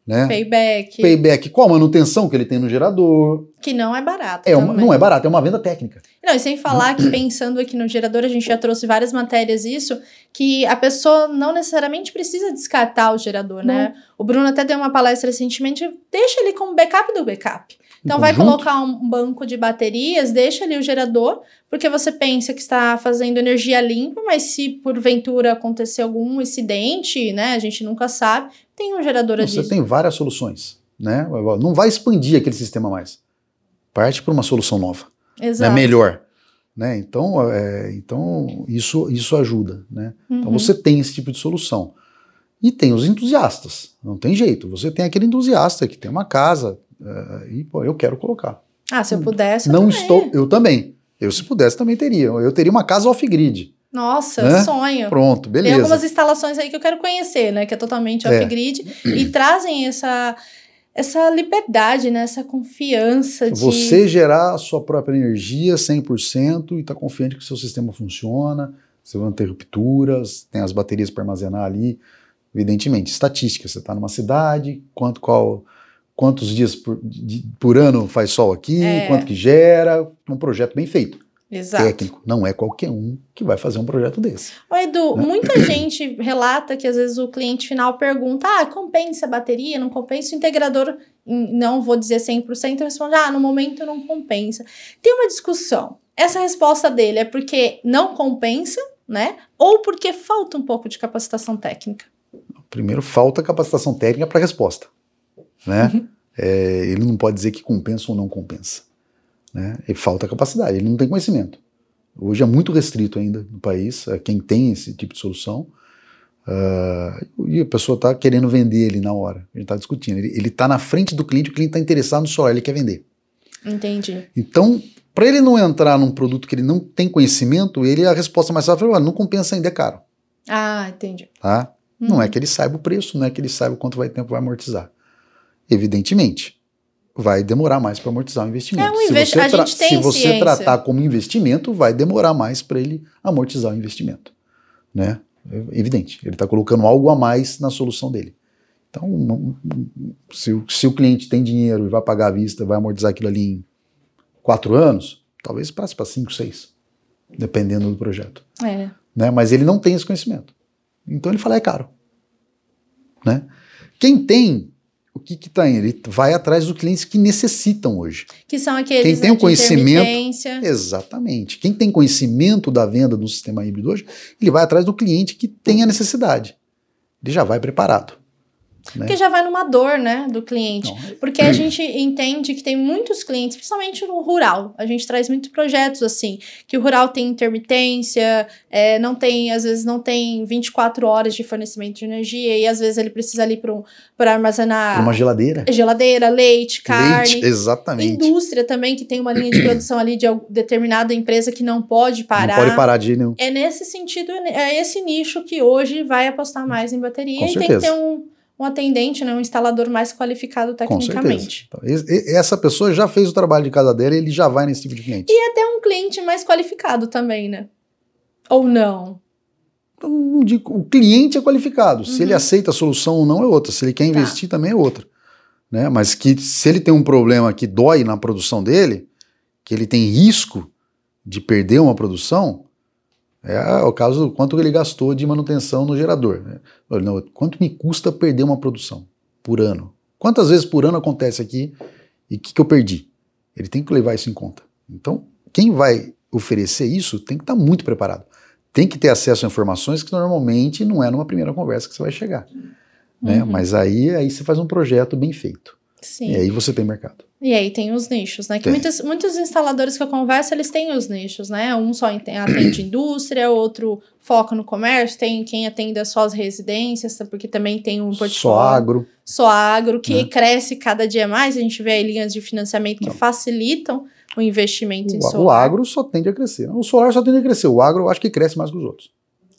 Né? Payback. Payback, qual a manutenção que ele tem no gerador? Que não é barato. É uma, não é barato, é uma venda técnica. Não, e sem falar que pensando aqui no gerador, a gente já trouxe várias matérias isso, que a pessoa não necessariamente precisa descartar o gerador, né? O Bruno até deu uma palestra recentemente, deixa ele como backup do backup. Então vai colocar um banco de baterias, deixa ali o gerador, porque você pensa que está fazendo energia limpa, mas se porventura acontecer algum incidente, né, a gente nunca sabe, tem um gerador Você diesel. tem várias soluções, né? Não vai expandir aquele sistema mais. Parte para uma solução nova, Exato. né? melhor. Né? Então, é, então isso, isso ajuda. Né? Uhum. Então você tem esse tipo de solução. E tem os entusiastas, não tem jeito. Você tem aquele entusiasta que tem uma casa uh, e pô, eu quero colocar. Ah, se eu pudesse. Eu não também. estou, eu também. Eu se pudesse também teria. Eu teria uma casa off-grid. Nossa, Né? sonho. Pronto, beleza. Tem algumas instalações aí que eu quero conhecer, né? Que é totalmente É. off-grid e trazem essa, essa liberdade, né? Essa confiança de. Você gerar a sua própria energia 100% e estar confiante que o seu sistema funciona, você vai ter rupturas, tem as baterias para armazenar ali. Evidentemente, estatística, você está numa cidade, quanto, qual, quantos dias por, de- por ano faz sol aqui, É. quanto que gera, um projeto bem feito, Exato. técnico. Não é qualquer um que vai fazer um projeto desse. Ô, Edu, Né? muita <coughs> gente relata que às vezes o cliente final pergunta: ah, compensa a bateria? Não compensa? O integrador, não vou dizer 100%, responde: ah, no momento não compensa. Tem uma discussão. Essa resposta dele é porque não compensa, né? Ou porque falta um pouco de capacitação técnica? Primeiro, falta capacitação técnica para a resposta. Né? Uhum. <laughs> É, ele não pode dizer que compensa ou não compensa. Né? E falta capacidade, ele não tem conhecimento. Hoje é muito restrito ainda no país é, quem tem esse tipo de solução. Ah, e a pessoa está querendo vender ele na hora. A gente está discutindo. Ele está na frente do cliente, o cliente está interessado no solar, ele quer vender. Entendi. Então, para ele não entrar num produto que ele não tem conhecimento, ele a resposta mais fácil é: "Olha, não compensa ainda, é caro. Ah, entendi. Tá? Não Uhum. é que ele saiba o preço, não é que ele saiba quanto vai tempo vai amortizar. Evidentemente, vai demorar mais para amortizar o investimento. É um investi- se você, a gente tem se você tratar como investimento, vai demorar mais para ele amortizar o investimento. Né? É evidente, ele está colocando algo a mais na solução dele. Então, se, o- se o cliente tem dinheiro e vai pagar à vista, vai amortizar aquilo ali em quatro anos, talvez passe para cinco, seis, dependendo do projeto É. né? Mas ele não tem esse conhecimento. Então ele fala é caro, né? Quem tem, o que que tá indo? Ele vai atrás dos clientes que necessitam hoje. Que são aqueles Quem tem né, o conhecimento-. Exatamente. Quem tem conhecimento da venda do sistema híbrido hoje, ele vai atrás do cliente que tem a necessidade. Ele já vai preparado. Né? Porque já vai numa dor, né, do cliente. Então, Porque a gente entende que tem muitos clientes, principalmente no rural. A gente traz muitos projetos assim, que o rural tem intermitência, é, não tem, às vezes não tem 24 horas de fornecimento de energia, e às vezes ele precisa ali para armazenar uma geladeira. geladeira, leite, carne. Leite, exatamente. Indústria também, que tem uma linha de produção ali de determinada empresa que não pode parar. Não pode parar de nenhum. É nesse sentido, é esse nicho que hoje vai apostar mais em bateria Com e tem que certeza. ter um, um atendente, né, um instalador mais qualificado Com certeza. tecnicamente. Então, e- e- essa pessoa já fez o trabalho de casa dela, ele já vai nesse tipo de cliente. Até um cliente mais qualificado também, né? Ou não? Então, o cliente é qualificado. Se Uhum. ele aceita a solução ou não é outra. Se ele quer Tá. investir também é outra. Né? Mas que se ele tem um problema que dói na produção dele, que ele tem risco de perder uma produção, é o caso do quanto ele gastou de manutenção no gerador. Né? Não, quanto me custa perder uma produção por ano? Quantas vezes por ano acontece aqui e o que, que eu perdi? Ele tem que levar isso em conta. Então, quem vai oferecer isso tem que estar muito preparado tem que ter acesso a informações que normalmente não é numa primeira conversa que você vai chegar. Né? Uhum. Mas aí, aí você faz um projeto bem feito. Sim. E aí você tem mercado. E aí tem os nichos, né? Que Tem. muitos, instaladores que eu converso, eles têm os nichos, né? Um só atende <clears throat> indústria, outro foca no comércio, tem quem atende só as residências, tá? porque também tem um portfólio. Só agro. Só agro, que Né? cresce cada dia mais. A gente vê aí linhas de financiamento que Não. facilitam o investimento em O, o solar. agro só tende a crescer. O solar só tende a crescer. O agro eu acho que cresce mais que os outros.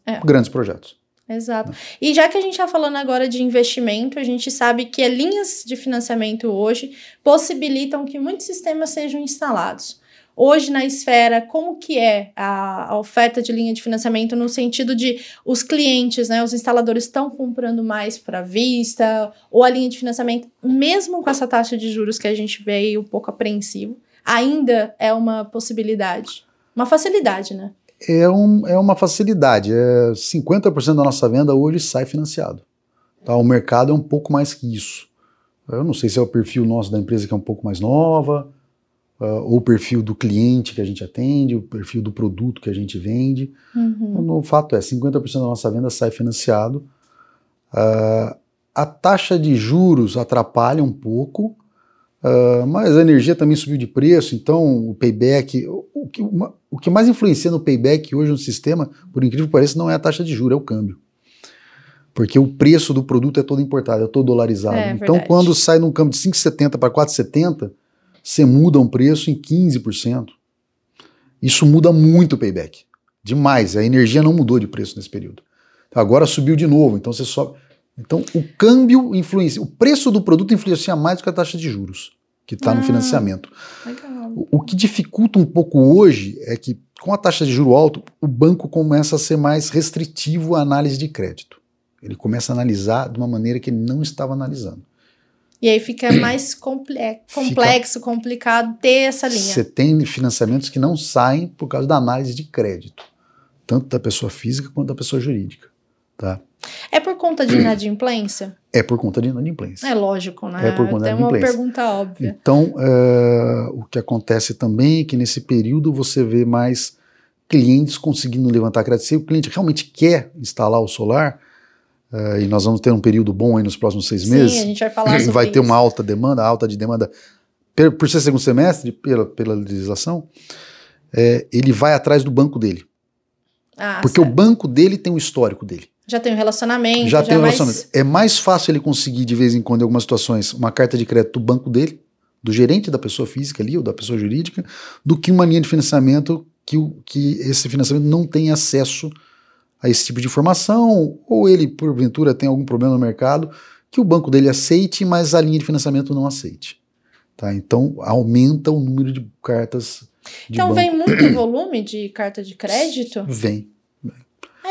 É. Grandes projetos. Exato. E já que a gente está falando agora de investimento, a gente sabe que as linhas de financiamento hoje possibilitam que muitos sistemas sejam instalados. Hoje na esfera, como que é a, a, oferta de linha de financiamento no sentido de os clientes, né, os instaladores estão comprando mais para vista, ou a linha de financiamento, mesmo com essa taxa de juros que a gente aí um pouco apreensivo, ainda é uma possibilidade, uma facilidade, né? É, um, é uma facilidade. É 50% da nossa venda hoje sai financiado. Tá? O mercado é um pouco mais que isso. Eu não sei se é o perfil nosso da empresa que é um pouco mais nova, uh, ou o perfil do cliente que a gente atende, o perfil do produto que a gente vende. Uhum. O fato é, 50% da nossa venda sai financiado. Uh, a taxa de juros atrapalha um pouco, uh, mas a energia também subiu de preço, então o payback. O que, uma, o que mais influencia no payback hoje no sistema, por incrível que pareça, não é a taxa de juros, é o câmbio. Porque o preço do produto é todo importado, é todo dolarizado. É, então, verdade. quando sai num câmbio de 5,70 para 4,70, você muda um preço em 15%. Isso muda muito o payback. Demais. A energia não mudou de preço nesse período. Agora subiu de novo, então você sobe. Então o câmbio influencia, o preço do produto influencia mais do que a taxa de juros que está ah, no financiamento. O, o, que dificulta um pouco hoje é que com a taxa de juro alto, o banco começa a ser mais restritivo à análise de crédito. Ele começa a analisar de uma maneira que ele não estava analisando. E aí fica <clears throat> mais complexo, fica, complicado ter essa linha. Você tem financiamentos que não saem por causa da análise de crédito, tanto da pessoa física quanto da pessoa jurídica. Tá? É por conta de inadimplência? É por conta de inadimplência. É lógico, né? É por conta de inadimplência. uma pergunta óbvia. Então, é, o que acontece também é que nesse período você vê mais clientes conseguindo levantar crédito. Se o cliente realmente quer instalar o solar, Uh, e nós vamos ter um período bom aí nos próximos seis Sim, meses. a gente vai falar <clears throat> sobre Vai ter isso. uma alta demanda, alta de demanda, por, por ser segundo semestre, pela, pela legislação, é, ele vai atrás do banco dele. Ah, porque certo. o banco dele tem o histórico dele. Já tem um relacionamento. Já, já tem um relacionamento. Mais... É mais fácil ele conseguir, de vez em quando, em algumas situações, uma carta de crédito do banco dele, do gerente da pessoa física ali, ou da pessoa jurídica, do que uma linha de financiamento que, o, que esse financiamento não tem acesso a esse tipo de informação, ou ele, porventura, tem algum problema no mercado que o banco dele aceite, mas a linha de financiamento não aceite. Tá? Então, aumenta o número de cartas. De então, banco. vem muito volume de carta de crédito? Vem.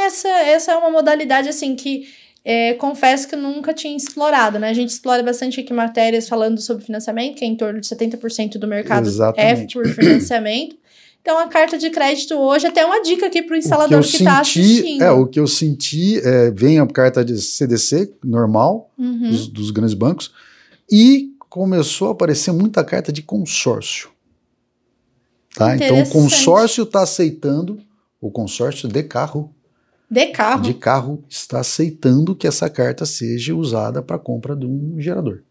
Essa, essa é uma modalidade assim que é, confesso que nunca tinha explorado, né? A gente explora bastante aqui matérias falando sobre financiamento, que é em torno de 70% do mercado é Exatamente. é por financiamento. Então, a carta de crédito hoje, até uma dica aqui para o instalador que está assistindo. É, o que eu senti, é, vem a carta de CDC normal, uhum. dos, dos, grandes bancos, e começou a aparecer muita carta de consórcio. Tá? Então, o consórcio está aceitando, o consórcio de carro. De carro. De carro está aceitando que essa carta seja usada para compra de um gerador.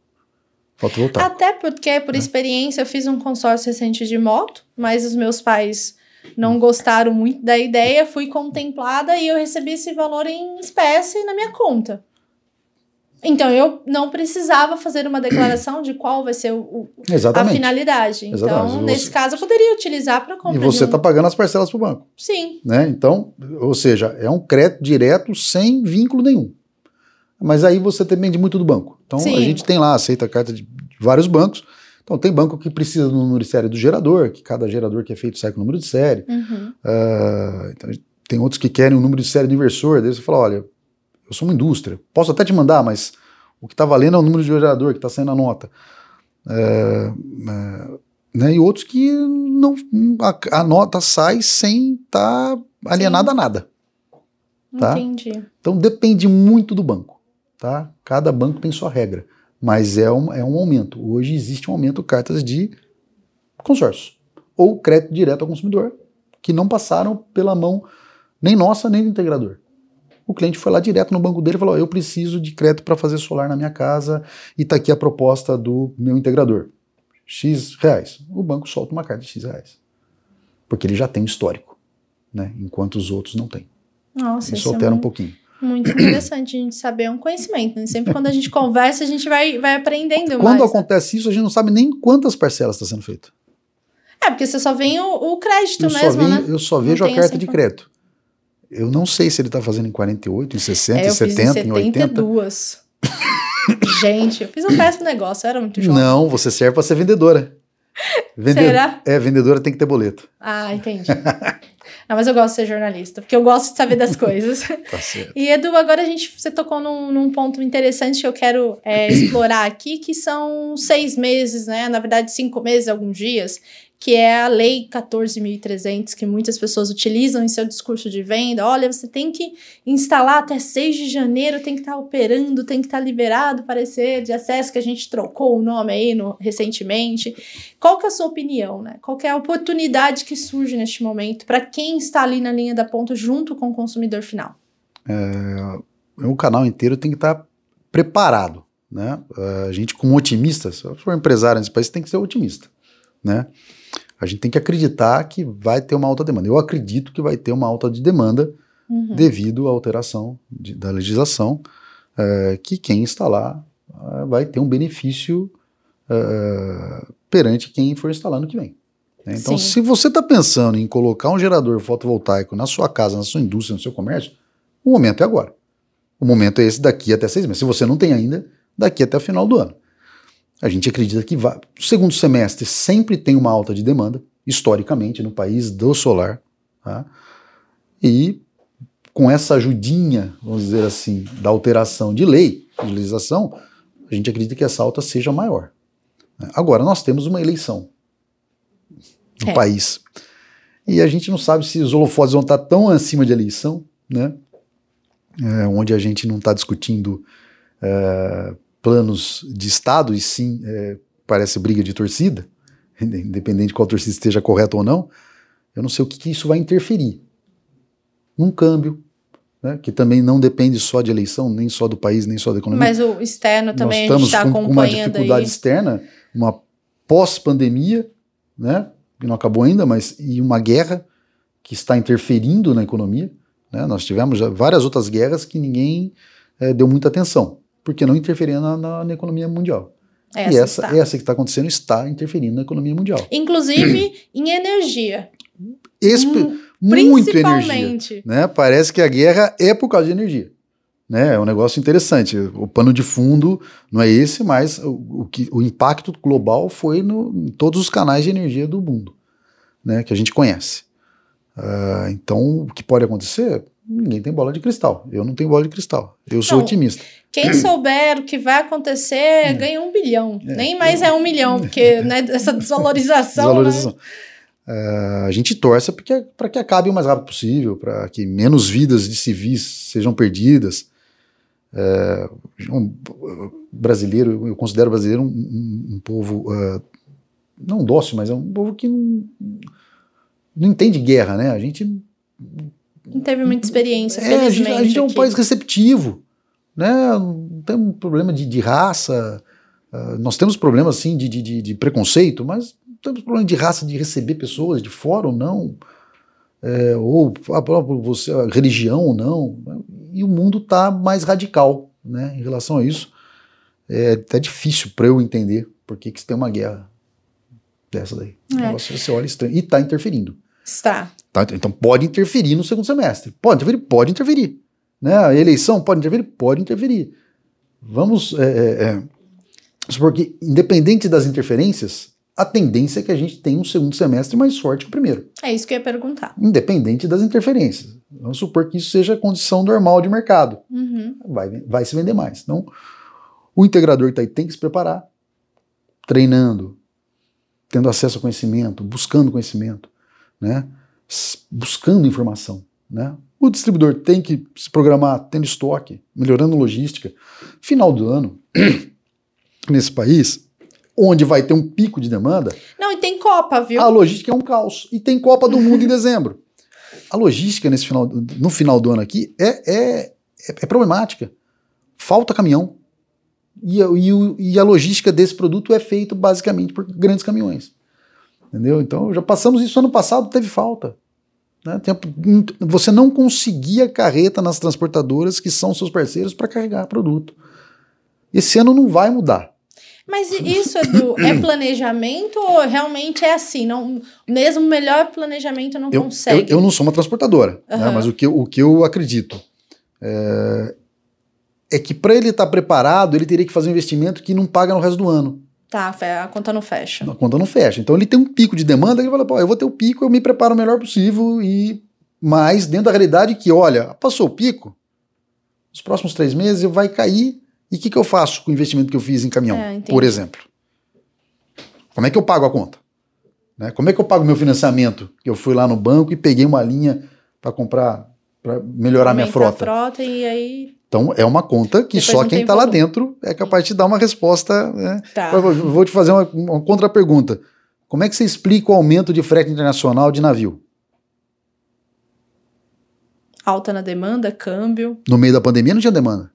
Fotovoltaico. Até porque, por é. experiência, eu fiz um consórcio recente de moto, mas os meus pais não gostaram muito da ideia, fui contemplada e eu recebi esse valor em espécie na minha conta. Então eu não precisava fazer uma declaração de qual vai ser o, o a finalidade. Então, Exatamente. nesse você... caso, eu poderia utilizar para comprar. E você está um... pagando as parcelas para o banco. Sim. Né? Então, ou seja, é um crédito direto sem vínculo nenhum. Mas aí você depende muito do banco. Então Sim. a gente tem lá, aceita a carta de, de vários bancos. Então tem banco que precisa do número de série do gerador, que cada gerador que é feito sai com o número de série. Uhum. Uh, então, tem outros que querem o número de série do inversor. Daí você fala, olha, eu sou uma indústria, posso até te mandar, mas o que está valendo é o número de gerador que está saindo a nota. Uh, uh, né? E outros que não a, a nota sai sem estar tá alienada Sim. a nada. Tá? Entendi. Então depende muito do banco. Tá? Cada banco tem sua regra, mas é um, é um aumento. Hoje existe um aumento de cartas de consórcio ou crédito direto ao consumidor, que não passaram pela mão nem nossa nem do integrador. O cliente foi lá direto no banco dele e falou: Eu preciso de crédito para fazer solar na minha casa e está aqui a proposta do meu integrador. X reais. O banco solta uma carta de X reais. Porque ele já tem histórico, né? enquanto os outros não têm. Nossa, isso altera é um pouquinho. Muito interessante a gente saber é um conhecimento. Né? Sempre quando a gente conversa, a gente vai, vai aprendendo quando mais. Né? acontece né? isso, a gente não sabe nem quantas parcelas está sendo feito. É, porque você só vê o, o crédito eu mesmo, só né? Eu só vejo a carta de crédito. Eu não sei se ele está fazendo em 48, em 60, é, em 70, em 80. 72. gente, eu fiz um péssimo negócio, eu era muito jovem. Não, você serve para ser vendedora. Vende- Será? É, vendedora tem que ter boleto. Ah, entendi. Não, mas eu gosto de ser jornalista, porque eu gosto de saber das coisas. <laughs> Tá certo. E Edu, agora a gente você tocou num, num ponto interessante que eu quero é, explorar aqui, que são seis meses, né? Na verdade, cinco meses, alguns dias, que é a Lei 14.300, que muitas pessoas utilizam em seu discurso de venda. Olha, você tem que instalar até 6 de janeiro, tem que estar operando, tem que estar liberado o parecer de acesso, que a gente trocou o nome aí no, recentemente. Qual que é a sua opinião, né? Qual é a oportunidade que surge neste momento para quem está ali na linha da ponta junto com o consumidor final? o canal inteiro tem que estar preparado, né? A gente como otimista, se for empresário nesse país, tem que ser otimista, né? A gente tem que acreditar que vai ter uma alta demanda. Eu acredito que vai ter uma alta de demanda Uhum. devido à alteração de- da legislação, eh, que quem instalar eh, vai ter um benefício eh, perante quem for instalar no que vem. né? Então, Sim. se você está pensando em colocar um gerador fotovoltaico na sua casa, na sua indústria, no seu comércio, o momento é agora. O momento é esse daqui até seis meses. Se você não tem ainda, daqui até o final do ano. A gente acredita que vai. O segundo semestre sempre tem uma alta de demanda, historicamente, no país do solar. Tá? E com essa ajudinha, vamos dizer assim, da alteração de lei, de legislação, a gente acredita que essa alta seja maior. né? Agora, nós temos uma eleição no É. país. E a gente não sabe se os holofotes vão estar tão acima de eleição, né? É, onde a gente não está discutindo é, planos de Estado, e sim é, parece briga de torcida, <laughs> independente de qual torcida esteja correta ou não, eu não sei o que, que isso vai interferir. Num câmbio, né, que também não depende só de eleição, nem só do país, nem só da economia. Mas o externo também Nós a gente está com, com uma dificuldade aí. externa, uma pós-pandemia, né, que não acabou ainda, mas e uma guerra que está interferindo na economia. Né? Nós tivemos várias outras guerras que ninguém eh, deu muita atenção, porque não interferia na, na- na economia mundial. Essa e essa, está. essa que está acontecendo está interferindo na economia mundial. Inclusive em energia. Espe Hum, muito energia. Principalmente. né? Parece que a guerra é por causa de energia. Né? É um negócio interessante. O pano de fundo não é esse, mas o, o que, o impacto global foi no, em todos os canais de energia do mundo, né? que a gente conhece. Ah, então, o que pode acontecer? Ninguém tem bola de cristal. Eu não tenho bola de cristal. Eu sou Não, otimista. Quem <clears throat> souber o que vai acontecer ganha um bilhão. É. Nem mais é um milhão, porque <laughs> né, essa desvalorização. né? Desvalorização. Ah, a gente torce para que acabe o mais rápido possível, para que menos vidas de civis sejam perdidas. É, um, brasileiro, eu considero brasileiro um, um- um povo ah, não dócil, mas é um povo que não, não entende guerra, né? A gente Não teve muita experiência, é, a, gente, a gente é um país receptivo, né? Não tem um problema de, de raça. ah, nós temos problemas sim de, de, de- preconceito, mas não temos problema de raça de receber pessoas de fora ou não, é, ou a própria você, a religião ou não. E o mundo está mais radical, né? Em relação a isso, é até difícil para eu entender por que que tem uma guerra dessa daí. É. você olha estranho e está interferindo. Está. Tá? Então pode interferir no segundo semestre. Pode interferir? Pode interferir. Né? A eleição pode interferir? Pode interferir. Vamos. É, é, é, supor que, independente das interferências, a tendência é que a gente tenha um segundo semestre mais forte que o primeiro. É isso que eu ia perguntar. Independente das interferências. Vamos supor que isso seja a condição normal de mercado. Uhum. Vai, vai se vender mais. Então, o integrador tá aí, tem que se preparar, treinando, tendo acesso ao conhecimento, buscando conhecimento, né? Buscando informação. Né? O distribuidor tem que se programar, tendo estoque, melhorando logística. Final do ano, <clears throat> nesse país, onde vai ter um pico de demanda, Não, e tem Copa, viu? a logística é um caos. E tem Copa do Mundo em dezembro. A logística nesse final, no final do ano aqui é, é, é, problemática. Falta caminhão. E, a- e o- e a logística desse produto é feita basicamente por grandes caminhões. Entendeu? Então, já passamos isso ano passado, teve falta. né? Tempo- Você não conseguia carreta nas transportadoras que são seus parceiros para carregar produto. Esse ano não vai mudar. Mas isso, Edu, é planejamento ou realmente é assim? Não, mesmo o melhor planejamento não Eu, consegue? eu, eu não sou uma transportadora, né, Aham. mas o que, eu- o que eu acredito é, é que para ele estar preparado, ele teria que fazer um investimento que não paga no resto do ano. Tá, a conta não fecha. A conta não fecha. Então ele tem um pico de demanda, ele fala, pô, eu vou ter o pico, eu me preparo o melhor possível e mais dentro da realidade que, olha, passou o pico, os próximos três meses vai cair e o que, que eu faço com o investimento que eu fiz em caminhão, é, por exemplo? Como é que eu pago a conta? Né? Como é que eu pago meu financiamento? Que eu fui lá no banco e peguei uma linha para comprar, para melhorar minha frota. A frota e aí. Então é uma conta que Depois só quem está lá dentro é capaz de dar uma resposta. Né? Tá. Vou te fazer uma, uma contra-pergunta. Como é que você explica o aumento de frete internacional de navio? Alta na demanda, câmbio. No meio da pandemia não tinha demanda.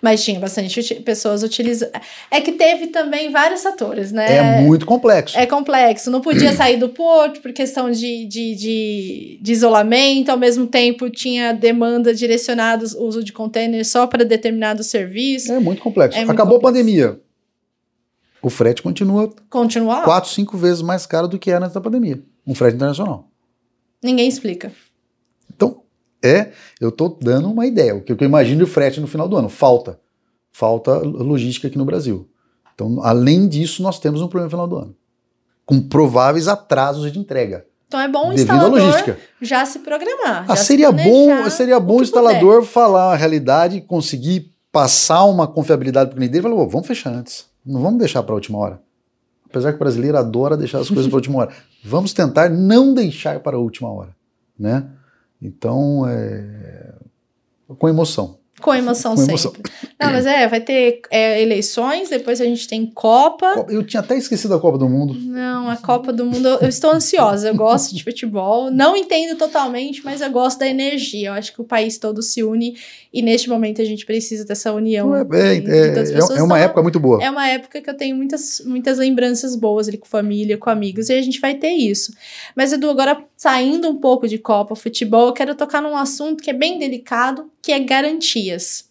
Mas tinha bastante pessoas utilizando. É que teve também vários fatores, né? É muito complexo. É complexo. Não podia <clears throat> sair do porto por questão de, de, de, de isolamento, ao mesmo tempo tinha demanda direcionada ao uso de containers só para determinado serviço. É muito complexo. É muito Acabou complexo. a pandemia. O frete continua, continua quatro, cinco vezes mais caro do que era antes da pandemia. Um frete internacional. Ninguém explica. É, eu estou dando uma ideia, o que eu imagino de frete no final do ano. Falta. Falta logística aqui no Brasil. Então, além disso, nós temos um problema no final do ano. Com prováveis atrasos de entrega. Então é bom o instalador já se programar. Ah, seria, bom, seria bom o instalador puder. falar a realidade, conseguir passar uma confiabilidade para o cliente dele e falar, vamos fechar antes. Não vamos deixar para a última hora. Apesar que o brasileiro adora deixar as coisas para a última hora. Vamos tentar não deixar para a última hora. Né? Então, é, com emoção. Com emoção com sempre. Emoção. Não, mas é, vai ter é, eleições, depois a gente tem Copa. Eu tinha até esquecido a Copa do Mundo. Não, a Copa do Mundo, eu, eu estou ansiosa, eu gosto de futebol. Não entendo totalmente, mas eu gosto da energia. Eu acho que o país todo se une e neste momento a gente precisa dessa união. É, é, é, é uma época muito boa. É uma época que eu tenho muitas, muitas lembranças boas ali com família, com amigos, e a gente vai ter isso. Mas, Edu, agora saindo um pouco de Copa, futebol, eu quero tocar num assunto que é bem delicado, que é garantias.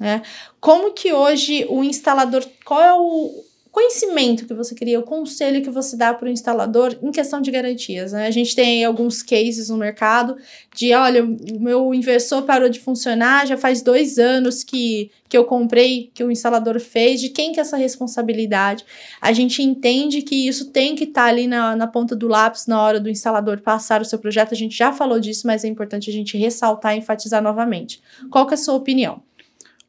Né? Como que hoje o instalador, qual é o, conhecimento que você queria, o conselho que você dá para o instalador em questão de garantias. Né? A gente tem alguns cases no mercado de, olha, o meu inversor parou de funcionar, já faz dois anos que, que eu comprei, que o instalador fez, de quem que é essa responsabilidade? A gente entende que isso tem que estar tá ali na, na ponta do lápis na hora do instalador passar o seu projeto, a gente já falou disso, mas é importante a gente ressaltar e enfatizar novamente. Qual que é a sua opinião?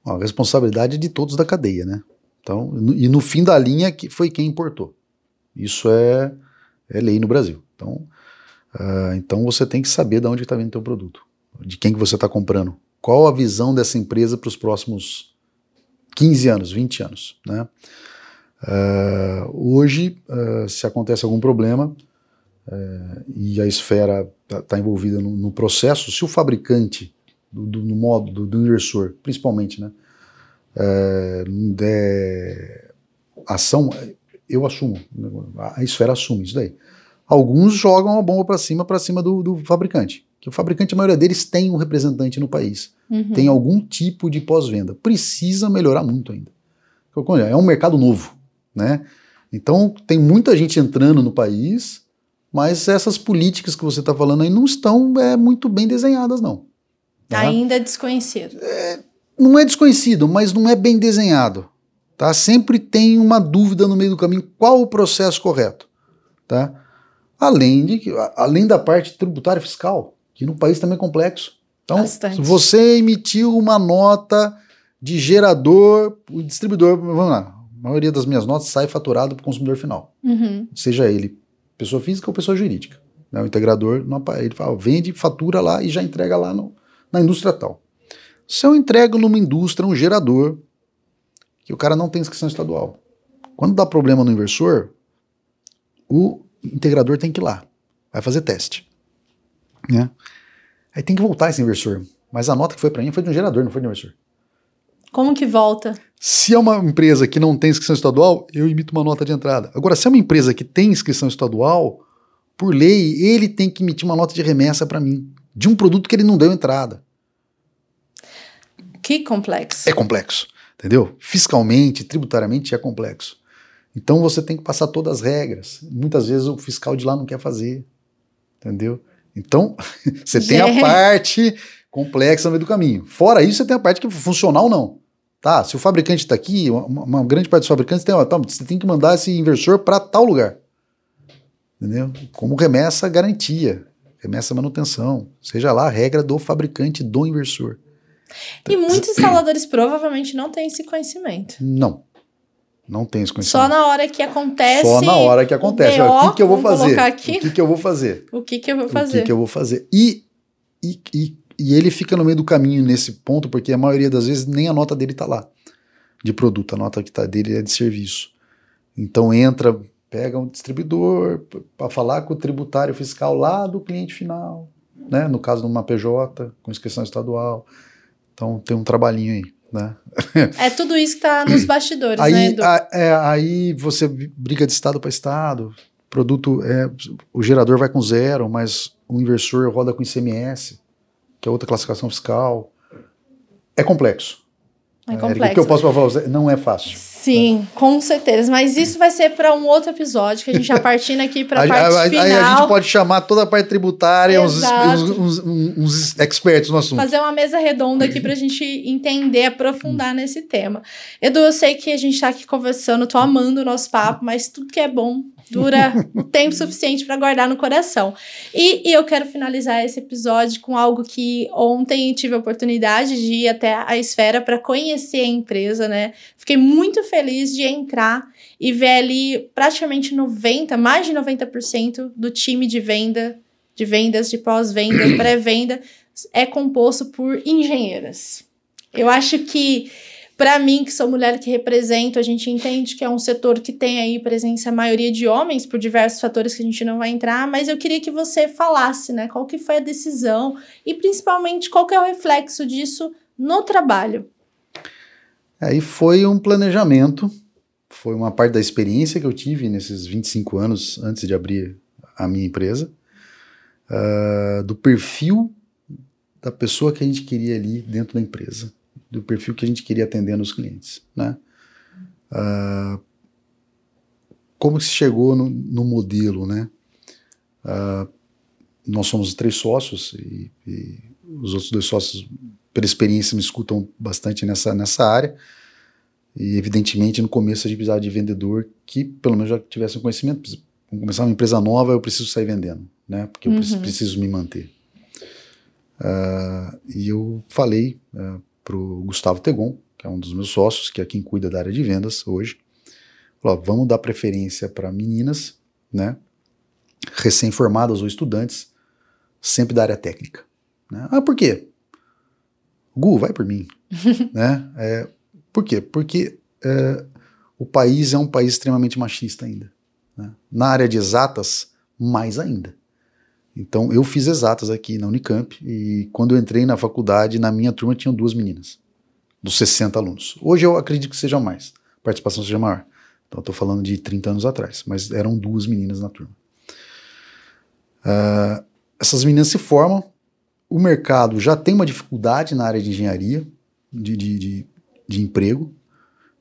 a responsabilidade é de todos da cadeia, né? Então, e no fim da linha que foi quem importou. Isso é, é lei no Brasil. Então, uh, então você tem que saber de onde está vindo o teu produto, de quem que você está comprando, qual a visão dessa empresa para os próximos 15 anos, 20 anos. Né? Uh, hoje, uh, se acontece algum problema e a esfera está tá envolvida no, no, processo, se o fabricante, do, do, no modo do, do inversor, principalmente, né, é, der ação, eu assumo, a esfera assume isso daí. Alguns jogam a bomba para cima, para cima do, do, fabricante. Que o fabricante, a maioria deles, tem um representante no país. Uhum. Tem algum tipo de pós-venda. Precisa melhorar muito ainda. É um mercado novo, né? Então, tem muita gente entrando no país, mas essas políticas que você está falando aí não estão é, muito bem desenhadas, não. Tá? Ainda é desconhecido. É, não é desconhecido, mas não é bem desenhado. Tá? Sempre tem uma dúvida no meio do caminho qual o processo correto. Tá? Além, de, além da parte tributária fiscal, que no país também é complexo. Então, Bastante. se você emitiu uma nota de gerador, o distribuidor, vamos lá, a maioria das minhas notas sai faturado para o consumidor final. Uhum. Seja ele pessoa física ou pessoa jurídica. Né? O integrador, ele fala, vende, fatura lá e já entrega lá no, na indústria tal. Se eu entrego numa indústria um gerador que o cara não tem inscrição estadual, quando dá problema no inversor, o integrador tem que ir lá, vai fazer teste. Né? Aí tem que voltar esse inversor. Mas a nota que foi para mim foi de um gerador, não foi de um inversor. Como que volta? Se é uma empresa que não tem inscrição estadual, eu emito uma nota de entrada. Agora, se é uma empresa que tem inscrição estadual, por lei, ele tem que emitir uma nota de remessa para mim, de um produto que ele não deu entrada. Que complexo. É complexo, entendeu? Fiscalmente, tributariamente é complexo. Então você tem que passar todas as regras. Muitas vezes o fiscal de lá não quer fazer, entendeu? Então <laughs> você tem a parte complexa no meio do caminho. Fora isso, você tem a parte que é funcional não. Tá, se o fabricante está aqui, uma, uma, grande parte dos fabricantes tem, ó, tá, você tem que mandar esse inversor para tal lugar. Entendeu? Como remessa garantia, remessa manutenção, seja lá a regra do fabricante do inversor. E muitos instaladores provavelmente não têm esse conhecimento. Não. Não tem esse conhecimento. Só na hora que acontece. Só na hora que acontece. O, o que, que eu vou fazer? Aqui. O que, que eu vou fazer? <laughs> O que, que eu vou fazer? O que, que eu vou fazer? E, e, e, e, ele fica no meio do caminho nesse ponto, porque a maioria das vezes nem a nota dele está lá de produto, a nota que está dele é de serviço. Então entra, pega um distribuidor para falar com o tributário fiscal lá do cliente final, né? No caso de uma PJ, com inscrição estadual. Então tem um trabalhinho aí. Né? É tudo isso que está nos <coughs> bastidores, aí, né, Edu? A, é, aí você briga de estado para estado, produto, é, o gerador vai com zero, mas o inversor roda com ICMS, que é outra classificação fiscal. É complexo. É complexo. É, o que eu posso falar não é fácil. Sim, com certeza. Mas isso vai ser para um outro episódio, que a gente já partindo aqui para a parte aí, final. Aí a gente pode chamar toda a parte tributária, uns, uns, uns, uns, experts no assunto. Fazer uma mesa redonda aqui para a gente entender, aprofundar nesse tema. Edu, eu sei que a gente está aqui conversando, tô amando o nosso papo, mas tudo que é bom dura tempo suficiente para guardar no coração. E, e, eu quero finalizar esse episódio com algo que ontem tive a oportunidade de ir até a esfera para conhecer a empresa, né? Fiquei muito feliz de entrar e ver ali praticamente 90, mais de 90% do time de venda, de vendas, de pós-venda, <coughs> pré-venda, é composto por engenheiras. Eu acho que para mim, que sou mulher que represento, a gente entende que é um setor que tem aí presença a maioria de homens por diversos fatores que a gente não vai entrar, mas eu queria que você falasse, né, qual que foi a decisão e principalmente qual que é o reflexo disso no trabalho. Aí foi um planejamento, foi uma parte da experiência que eu tive nesses 25 anos antes de abrir a minha empresa, uh, do perfil da pessoa que a gente queria ali dentro da empresa do perfil que a gente queria atender nos clientes, né? Uh, como se chegou no, no modelo, né? Uh, nós somos três sócios e, e, os outros dois sócios, pela experiência, me escutam bastante nessa, nessa área. E, evidentemente, no começo a gente precisava de vendedor que, pelo menos, já tivesse um conhecimento. Vamos começar uma empresa nova, eu preciso sair vendendo, né? Porque eu uhum. preciso me manter. Uh, e eu falei uh, para o Gustavo Tegon, que é um dos meus sócios, que é quem cuida da área de vendas hoje. Falou, vamos dar preferência para meninas, né, recém-formadas ou estudantes, sempre da área técnica. Né? Ah, por quê? Gu, vai por mim. <laughs> né? É, por quê? Porque é, o país é um país extremamente machista ainda. Né? Na área de exatas, mais ainda. Então, eu fiz exatas aqui na Unicamp e quando eu entrei na faculdade, na minha turma tinham duas meninas, dos 60 alunos. Hoje eu acredito que seja mais, a participação seja maior. Então, estou falando de 30 anos atrás, mas eram duas meninas na turma. Uh, essas meninas se formam, o mercado já tem uma dificuldade na área de engenharia, de, de, de, de emprego,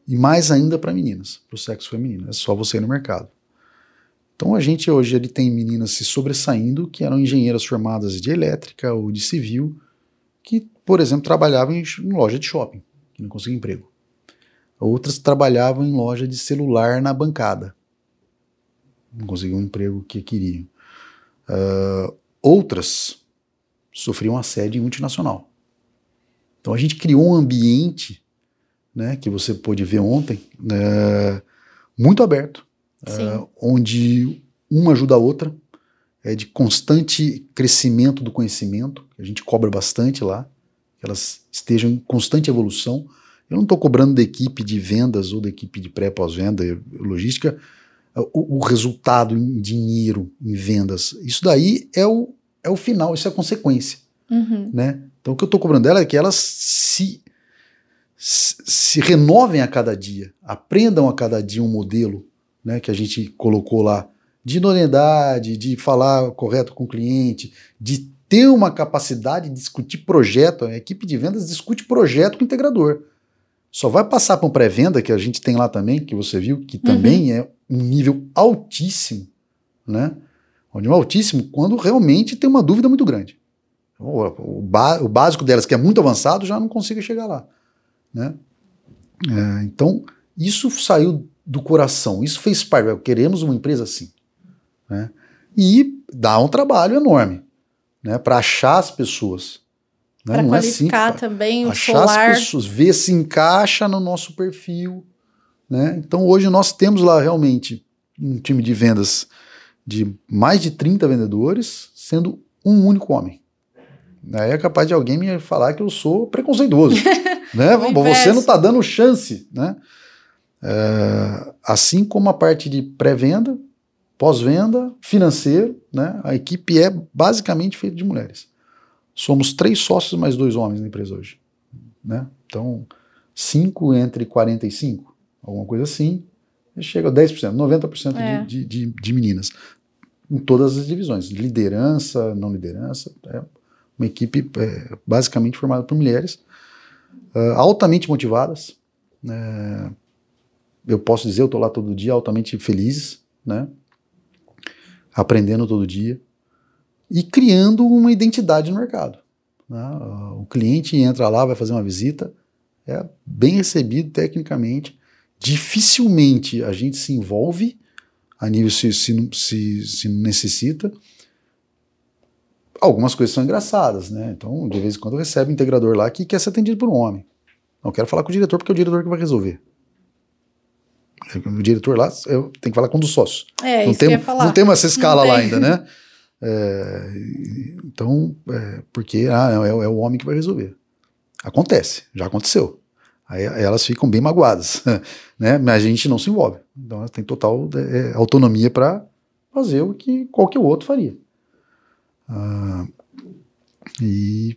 e mais ainda para meninas, para o sexo feminino. É só você ir no mercado. Então a gente hoje ele tem meninas se sobressaindo que eram engenheiras formadas de elétrica ou de civil, que, por exemplo, trabalhavam em, em loja de shopping, que não conseguiam emprego. Outras trabalhavam em loja de celular na bancada, não conseguiam o emprego que queriam. Uh, outras sofriam assédio em multinacional. Então a gente criou um ambiente, né, que você pôde ver ontem, uh, muito aberto, uh, onde uma ajuda a outra, é de constante crescimento do conhecimento, a gente cobra bastante lá, que elas estejam em constante evolução. Eu não estou cobrando da equipe de vendas ou da equipe de pré, pós-venda, logística, o, o, resultado em dinheiro, em vendas. Isso daí é o, é o final, isso é a consequência. Uhum. Né? Então o que eu estou cobrando dela é que elas se, se renovem a cada dia, aprendam a cada dia um modelo, né, que a gente colocou lá, de idoneidade, de falar correto com o cliente, de ter uma capacidade de discutir projeto. A equipe de vendas discute projeto com o integrador. Só vai passar para um pré-venda, que a gente tem lá também, que você viu, que também uhum. é um nível altíssimo, né? Um nível altíssimo quando realmente tem uma dúvida muito grande. O, o, básico delas, que é muito avançado, já não consiga chegar lá, né? É, então, isso saiu do coração, isso fez parte. Queremos uma empresa assim. Né? E dá um trabalho enorme né, para achar as pessoas. Né? Para qualificar é assim, também o achar solar. as pessoas, ver se encaixa no nosso perfil. Né? Então, hoje nós temos lá realmente um time de vendas de mais de 30 vendedores, sendo um único homem. Aí é capaz de alguém me falar que eu sou preconceituoso. <laughs> né? Você não está dando chance. Né? É, assim como a parte de pré-venda, pós-venda, financeiro, né? a equipe é basicamente feita de mulheres. Somos três sócios mais dois homens na empresa hoje. Né? Então, cinco entre 45, alguma coisa assim, chega a 10%, 90% é. de, de, de, meninas. Em todas as divisões, liderança, não liderança, é uma equipe é, basicamente formada por mulheres, uh, altamente motivadas, é, eu posso dizer, eu estou lá todo dia altamente felizes, né? Aprendendo todo dia e criando uma identidade no mercado. Né? O cliente entra lá, vai fazer uma visita, é bem recebido tecnicamente. Dificilmente a gente se envolve a nível se, se, se, se necessita. Algumas coisas são engraçadas, né? Então, de vez em quando recebe um integrador lá que quer ser atendido por um homem. Não quero falar com o diretor porque é o diretor que vai resolver. O diretor lá eu tenho que falar com um dos sócios. É, não isso tem, que eu ia falar. Não temos essa escala lá ainda, né? É, então, é, porque ah, é, é, o homem que vai resolver. Acontece, já aconteceu. Aí elas ficam bem magoadas, <laughs> né? Mas a gente não se envolve. Então ela tem total é, autonomia para fazer o que qualquer outro faria. Ah, e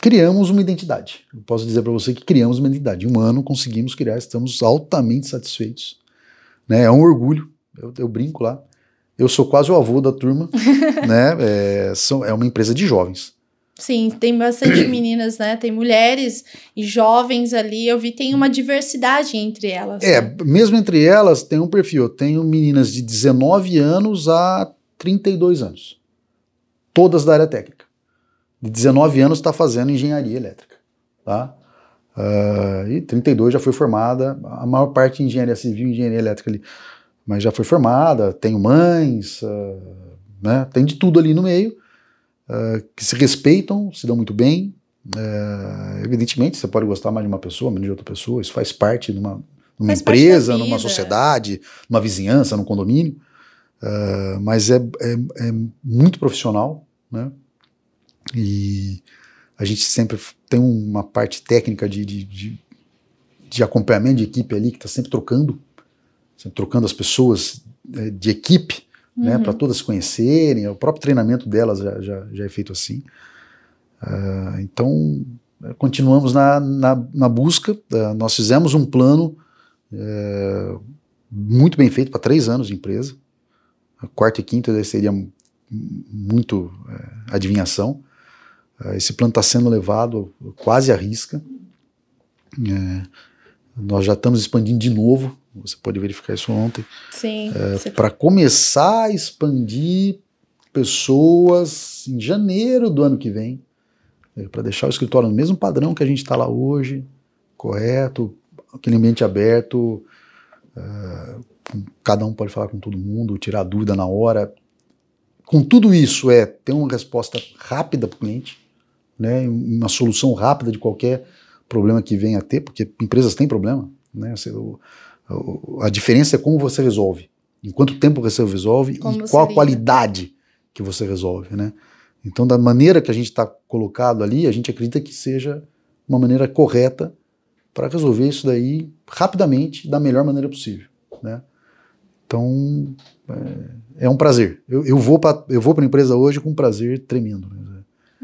criamos uma identidade. Eu posso dizer para você que criamos uma identidade. Em um ano conseguimos criar, estamos altamente satisfeitos. Né? É um orgulho, eu, eu brinco lá. Eu sou quase o avô da turma, <laughs> né? É, são, é uma empresa de jovens. Sim, tem bastante <coughs> meninas, né? Tem mulheres e jovens ali. Eu vi tem uma diversidade entre elas. É, né? mesmo entre elas tem um perfil. Eu tenho meninas de 19 anos a 32 anos. Todas da área técnica de 19 anos está fazendo engenharia elétrica. Tá? Uh, e 32 já foi formada, a maior parte em engenharia civil e engenharia elétrica ali, mas já foi formada, tenho mães, uh, né, tem de tudo ali no meio, uh, que se respeitam, se dão muito bem. evidentemente, você pode gostar mais de uma pessoa, menos de outra pessoa, isso faz parte de uma, numa empresa, numa sociedade, numa vizinhança, num condomínio, mas é, é, é muito profissional, né? E a gente sempre tem uma parte técnica de, de, de, de acompanhamento de equipe ali que está sempre trocando, sempre trocando as pessoas é, de equipe, né, uhum. né, para todas se conhecerem. O próprio treinamento delas já, já, já é feito assim. Uh, então, é, continuamos na, na, na busca. Uh, nós fizemos um plano uh, muito bem feito para três anos de empresa. A quarta e quinta seria muito adivinhação. Ah, esse plano está sendo levado quase à risca. É, nós já estamos expandindo de novo. Você pode verificar isso ontem. Sim. É, Para começar a expandir pessoas em janeiro do ano que vem, é, para deixar o escritório no mesmo padrão que a gente está lá hoje, correto, aquele ambiente aberto, uh, cada um pode falar com todo mundo, tirar dúvida na hora. Com tudo isso é ter uma resposta rápida para o cliente, né, uma solução rápida de qualquer problema que venha a ter, porque empresas têm problema. Né, a diferença é como você resolve, em quanto tempo você resolve como e qual a qualidade que você resolve. Né? Então, da maneira que a gente está colocado ali, a gente acredita que seja uma maneira correta para resolver isso daí rapidamente, da melhor maneira possível. Né? Então, é, é um prazer. Eu, eu vou para a empresa hoje com um prazer tremendo.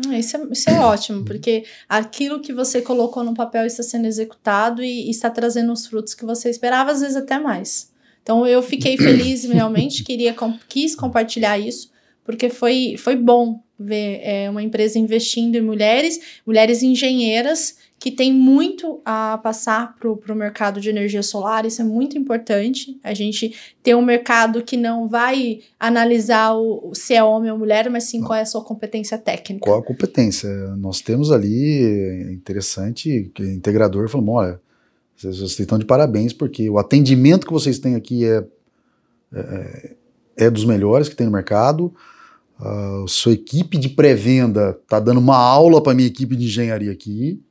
Ah, isso é, isso é ótimo, porque aquilo que você colocou no papel está sendo executado e, e está trazendo os frutos que você esperava, às vezes até mais. Então eu fiquei feliz realmente, queria quis compartilhar isso, porque foi, foi bom ver é, uma empresa investindo em mulheres, mulheres engenheiras que tem muito a passar para o mercado de energia solar, isso é muito importante. A gente ter um mercado que não vai analisar o, se é homem ou mulher, mas sim qual é a sua competência técnica. Qual a competência? Nós temos ali, interessante, que o integrador falou: olha, Vocês, vocês estão de parabéns, porque o atendimento que vocês têm aqui é, é, é dos melhores que tem no mercado. A sua equipe de pré-venda está dando uma aula para a minha equipe de engenharia aqui,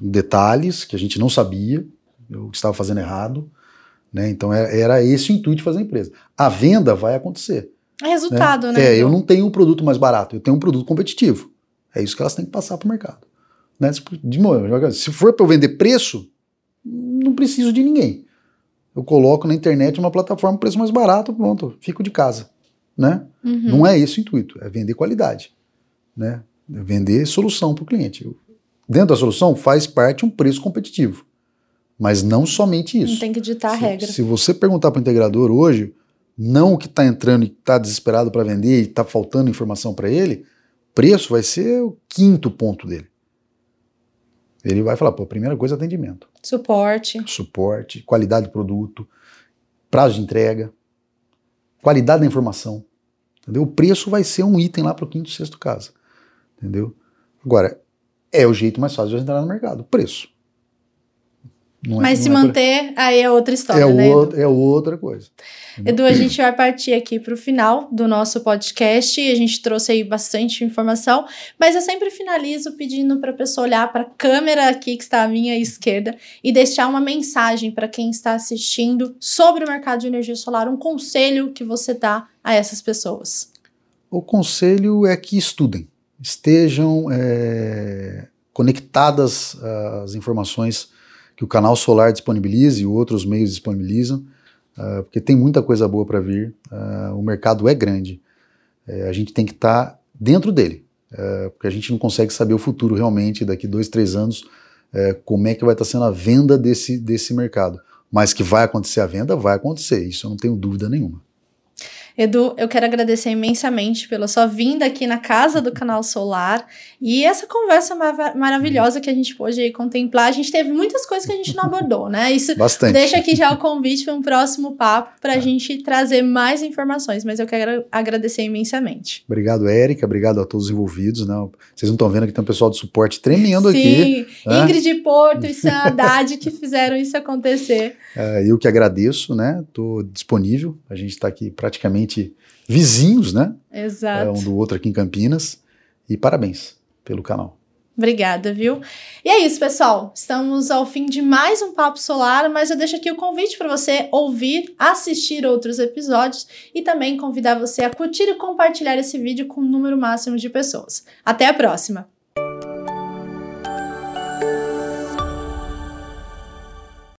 detalhes que a gente não sabia, eu estava fazendo errado. Né? Então era, é, era esse o intuito de fazer a empresa. A venda vai acontecer. É resultado, né? né? É, eu não tenho um produto mais barato, eu tenho um produto competitivo. É isso que elas têm que passar para o mercado. Né? Se for para eu vender preço, não preciso de ninguém. Eu coloco na internet uma plataforma preço mais barato, pronto, fico de casa. Né? Uhum. Não é esse o intuito, é vender qualidade. Né? É vender solução para o cliente. Dentro da solução faz parte um preço competitivo. Mas não somente isso. Não tem que ditar a regra. Se você perguntar para o integrador hoje, não o que está entrando e está desesperado para vender e está faltando informação para ele, preço vai ser o quinto ponto dele. Ele vai falar, pô, a primeira coisa é atendimento. Suporte. Suporte, qualidade do produto, prazo de entrega, qualidade da informação. Entendeu? O preço vai ser um item lá para o quinto, sexto caso. Entendeu? Agora, é o jeito mais fácil de entrar no mercado, preço. Não é- Mas é, se manter, por... aí é outra história, é né? Outra, é outra coisa. Edu, a gente vai partir aqui para o final do nosso podcast. A gente trouxe aí bastante informação, mas eu sempre finalizo pedindo para a pessoa olhar para a câmera aqui que está à minha esquerda e deixar uma mensagem para quem está assistindo sobre o mercado de energia solar, um conselho que você dá a essas pessoas. O conselho é que estudem, estejam é, conectadas às informações que o canal Solar disponibiliza e outros meios disponibilizam, uh, porque tem muita coisa boa para vir. Uh, o mercado é grande. Uh, a gente tem que estar tá dentro dele, porque a gente não consegue saber o futuro realmente, daqui dois, três anos, como é que vai estar tá sendo a venda desse, desse mercado. Mas que vai acontecer a venda, vai acontecer, isso eu não tenho dúvida nenhuma. Edu, eu quero agradecer imensamente pela sua vinda aqui na casa do Canal Solar e essa conversa mar maravilhosa que a gente pôde contemplar. A gente teve muitas coisas que a gente não abordou, né? Isso Bastante. deixa aqui já o convite para um próximo papo para a é. gente trazer mais informações, mas eu quero agradecer imensamente. Obrigado, Érica, obrigado a todos os envolvidos. Né? Vocês não estão vendo que tem um pessoal do suporte tremendo Sim, aqui. Sim, né? Ingrid Porto e Sam Haddad que fizeram isso acontecer. É, eu que agradeço, né? Estou disponível. A gente está aqui praticamente vizinhos, né? Exato. É, um do outro aqui em Campinas. E parabéns pelo canal. Obrigada, viu? E é isso, pessoal. Estamos ao fim de mais um Papo Solar, mas eu deixo aqui o convite para você ouvir, assistir outros episódios e também convidar você a curtir e compartilhar esse vídeo com o um número máximo de pessoas. Até a próxima!